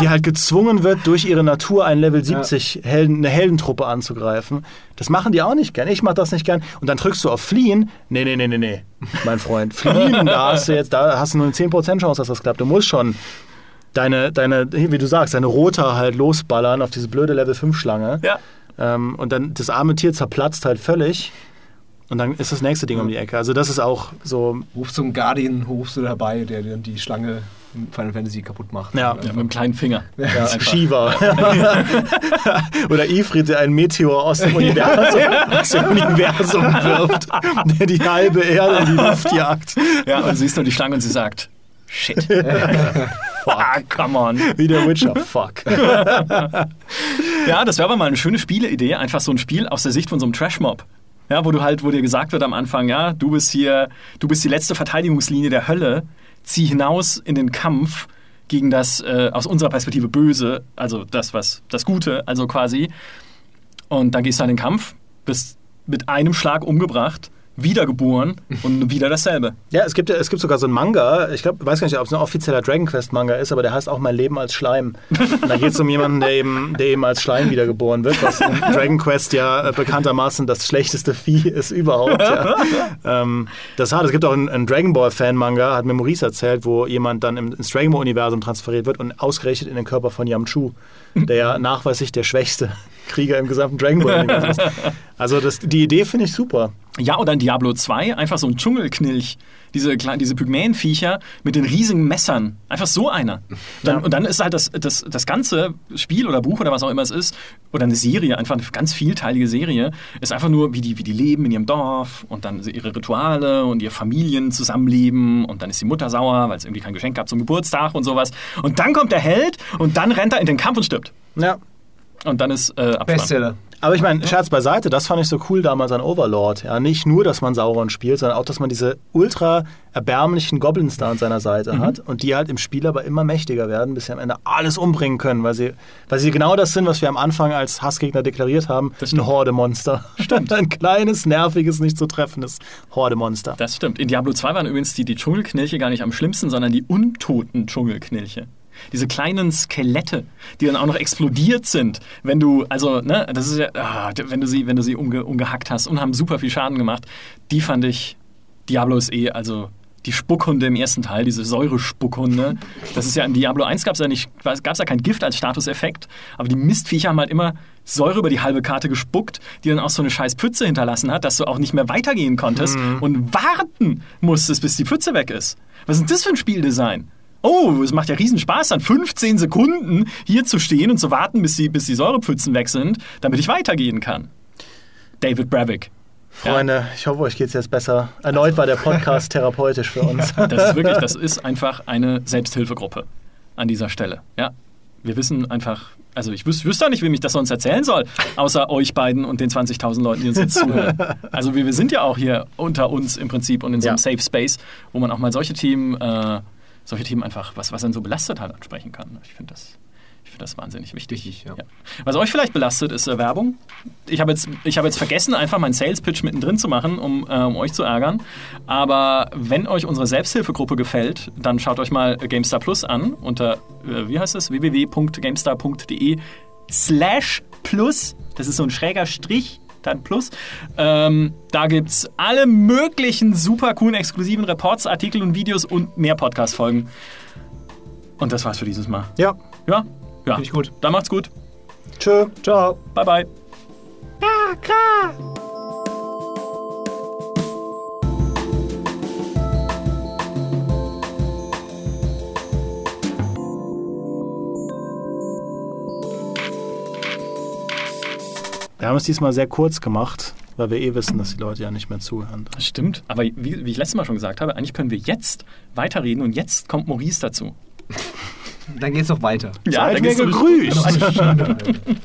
die halt gezwungen wird, durch ihre Natur einen Level 70 Helden, eine Heldentruppe anzugreifen. Das machen die auch nicht gern. Ich mach das nicht gern. Und dann drückst du auf Fliehen. Nee, nee, nee, nee, nee, mein Freund. Fliehen, da hast du jetzt, da hast du nur eine 10% Chance, dass das klappt. Du musst schon deine, deine, wie du sagst, deine Rota halt losballern auf diese blöde Level 5-Schlange. Ja. Ähm, und dann das arme Tier zerplatzt halt völlig. Und dann ist das nächste Ding um die Ecke. Also das ist auch so. Rufst so einen Guardian, rufst du dabei, der dann die Schlange in Final Fantasy kaputt macht. Ja. Ja, mit dem kleinen Finger. Ja. Shiva. *laughs* Oder Ifrit, der einen Meteor aus dem Universum, aus dem Universum wirft, der die halbe Erde in die Luft jagt. Ja, und siehst nur die Schlange und sie sagt, shit. *laughs* Ah, come on. Wie der Witcher. Fuck. *laughs* Ja, das wäre aber mal eine schöne Spieleidee, einfach so ein Spiel aus der Sicht von so einem Trashmob. Ja, wo du halt, wo dir gesagt wird am Anfang, ja, du bist hier, du bist die letzte Verteidigungslinie der Hölle, zieh hinaus in den Kampf gegen das äh, aus unserer Perspektive Böse, also das, was das Gute, also quasi. Und dann gehst du in den Kampf, bist mit einem Schlag umgebracht, wiedergeboren und wieder dasselbe. Ja, es gibt, es gibt sogar so einen Manga, ich glaube, weiß gar nicht, ob es ein offizieller Dragon Quest Manga ist, aber der heißt auch Mein Leben als Schleim. Und *laughs* da geht es um jemanden, der eben, der eben als Schleim wiedergeboren wird, was in Dragon Quest ja äh, bekanntermaßen das schlechteste Vieh ist überhaupt. Ja. *laughs* ähm, das hat, es gibt auch einen, einen Dragon Ball Fan Manga, hat mir Maurice erzählt, wo jemand dann im, ins Dragon Ball Universum transferiert wird und ausgerechnet in den Körper von Yamchu, der ja *laughs* nachweislich der schwächste Krieger im gesamten Dragon Ball Universum ist. Also das, die Idee finde ich super. Ja, oder in Diablo 2 einfach so ein Dschungelknilch. Diese, diese Pygmäenviecher mit den riesigen Messern. Einfach so einer. Dann, Ja. Und dann ist halt das, das, das ganze Spiel oder Buch oder was auch immer es ist, oder eine Serie, einfach eine ganz vielteilige Serie, ist einfach nur, wie die, wie die leben in ihrem Dorf und dann ihre Rituale und ihr Familien zusammenleben und dann ist die Mutter sauer, weil es irgendwie kein Geschenk gab zum Geburtstag und sowas. Und dann kommt der Held und dann rennt er in den Kampf und stirbt. Ja. Und dann ist äh. Bestseller. Aber ich meine, Scherz beiseite, das fand ich so cool damals an Overlord. Ja, nicht nur, dass man Sauron spielt, sondern auch, dass man diese ultra erbärmlichen Goblins da an seiner Seite hat und die halt im Spiel aber immer mächtiger werden, bis sie am Ende alles umbringen können, weil sie, weil sie genau das sind, was wir am Anfang als Hassgegner deklariert haben: Das ein. Horde-Monster. Stimmt. *laughs* ein kleines, nerviges, nicht zu treffendes Horde-Monster. Das stimmt. In Diablo 2 waren übrigens die, die Dschungelknilche gar nicht am schlimmsten, sondern die untoten Dschungelknilche. Diese kleinen Skelette, die dann auch noch explodiert sind, wenn du, also, ne, das ist ja, ah, wenn du sie, wenn du sie umge, umgehackt hast und haben super viel Schaden gemacht. Die fand ich, Diablo ist eh, also die Spuckhunde im ersten Teil, diese Säurespuckhunde. Das ist ja in Diablo 1 gab es ja nicht, gab es ja kein Gift als Statuseffekt, aber die Mistviecher haben halt immer Säure über die halbe Karte gespuckt, die dann auch so eine scheiß Pfütze hinterlassen hat, dass du auch nicht mehr weitergehen konntest und warten musstest, bis die Pfütze weg ist. Was ist denn das für ein Spieldesign? Oh, es macht ja riesen Spaß, dann 15 Sekunden hier zu stehen und zu warten, bis die, bis die Säurepfützen weg sind, damit ich weitergehen kann. David Bravik. Freunde, ich hoffe, euch geht es jetzt besser. Erneut war der Podcast *laughs* therapeutisch für uns. Das ist wirklich, das *laughs* ist einfach eine Selbsthilfegruppe an dieser Stelle. Ja, wir wissen einfach, also ich wüs wüsste auch nicht, wem ich das sonst erzählen soll, außer euch beiden und den 20.000 Leuten, die uns jetzt zuhören. *laughs* Also wir, wir sind ja auch hier unter uns im Prinzip und in so einem Ja. Safe Space, wo man auch mal solche Themen, äh, solche Themen einfach, was, was einen so belastet hat, ansprechen kann. Ich finde das, ich finde das wahnsinnig wichtig. Wichtig, ja. Was euch vielleicht belastet, ist äh, Werbung. Ich habe jetzt, ich habe jetzt vergessen, einfach meinen Sales Pitch mittendrin zu machen, um, äh, um euch zu ärgern. Aber wenn euch unsere Selbsthilfegruppe gefällt, dann schaut euch mal GameStar Plus an unter, äh, wie heißt es, www.gamestar.de slash plus. Das ist so ein schräger Strich, dann plus. Ähm, da gibt es alle möglichen super coolen exklusiven Reports, Artikel und Videos und mehr Podcast-Folgen. Und das war's für dieses Mal. Ja. Ja? Ja. Finde ich gut. Dann macht's gut. Tschö. Ciao. Bye, bye. Wir haben es diesmal sehr kurz gemacht, weil wir eh wissen, dass die Leute ja nicht mehr zuhören. Das stimmt. Aber wie, wie ich letztes Mal schon gesagt habe, eigentlich können wir jetzt weiterreden und jetzt kommt Maurice dazu. Dann geht's noch weiter. Seid dann mir gegrüßt. Eine Stunde, Alter. *laughs*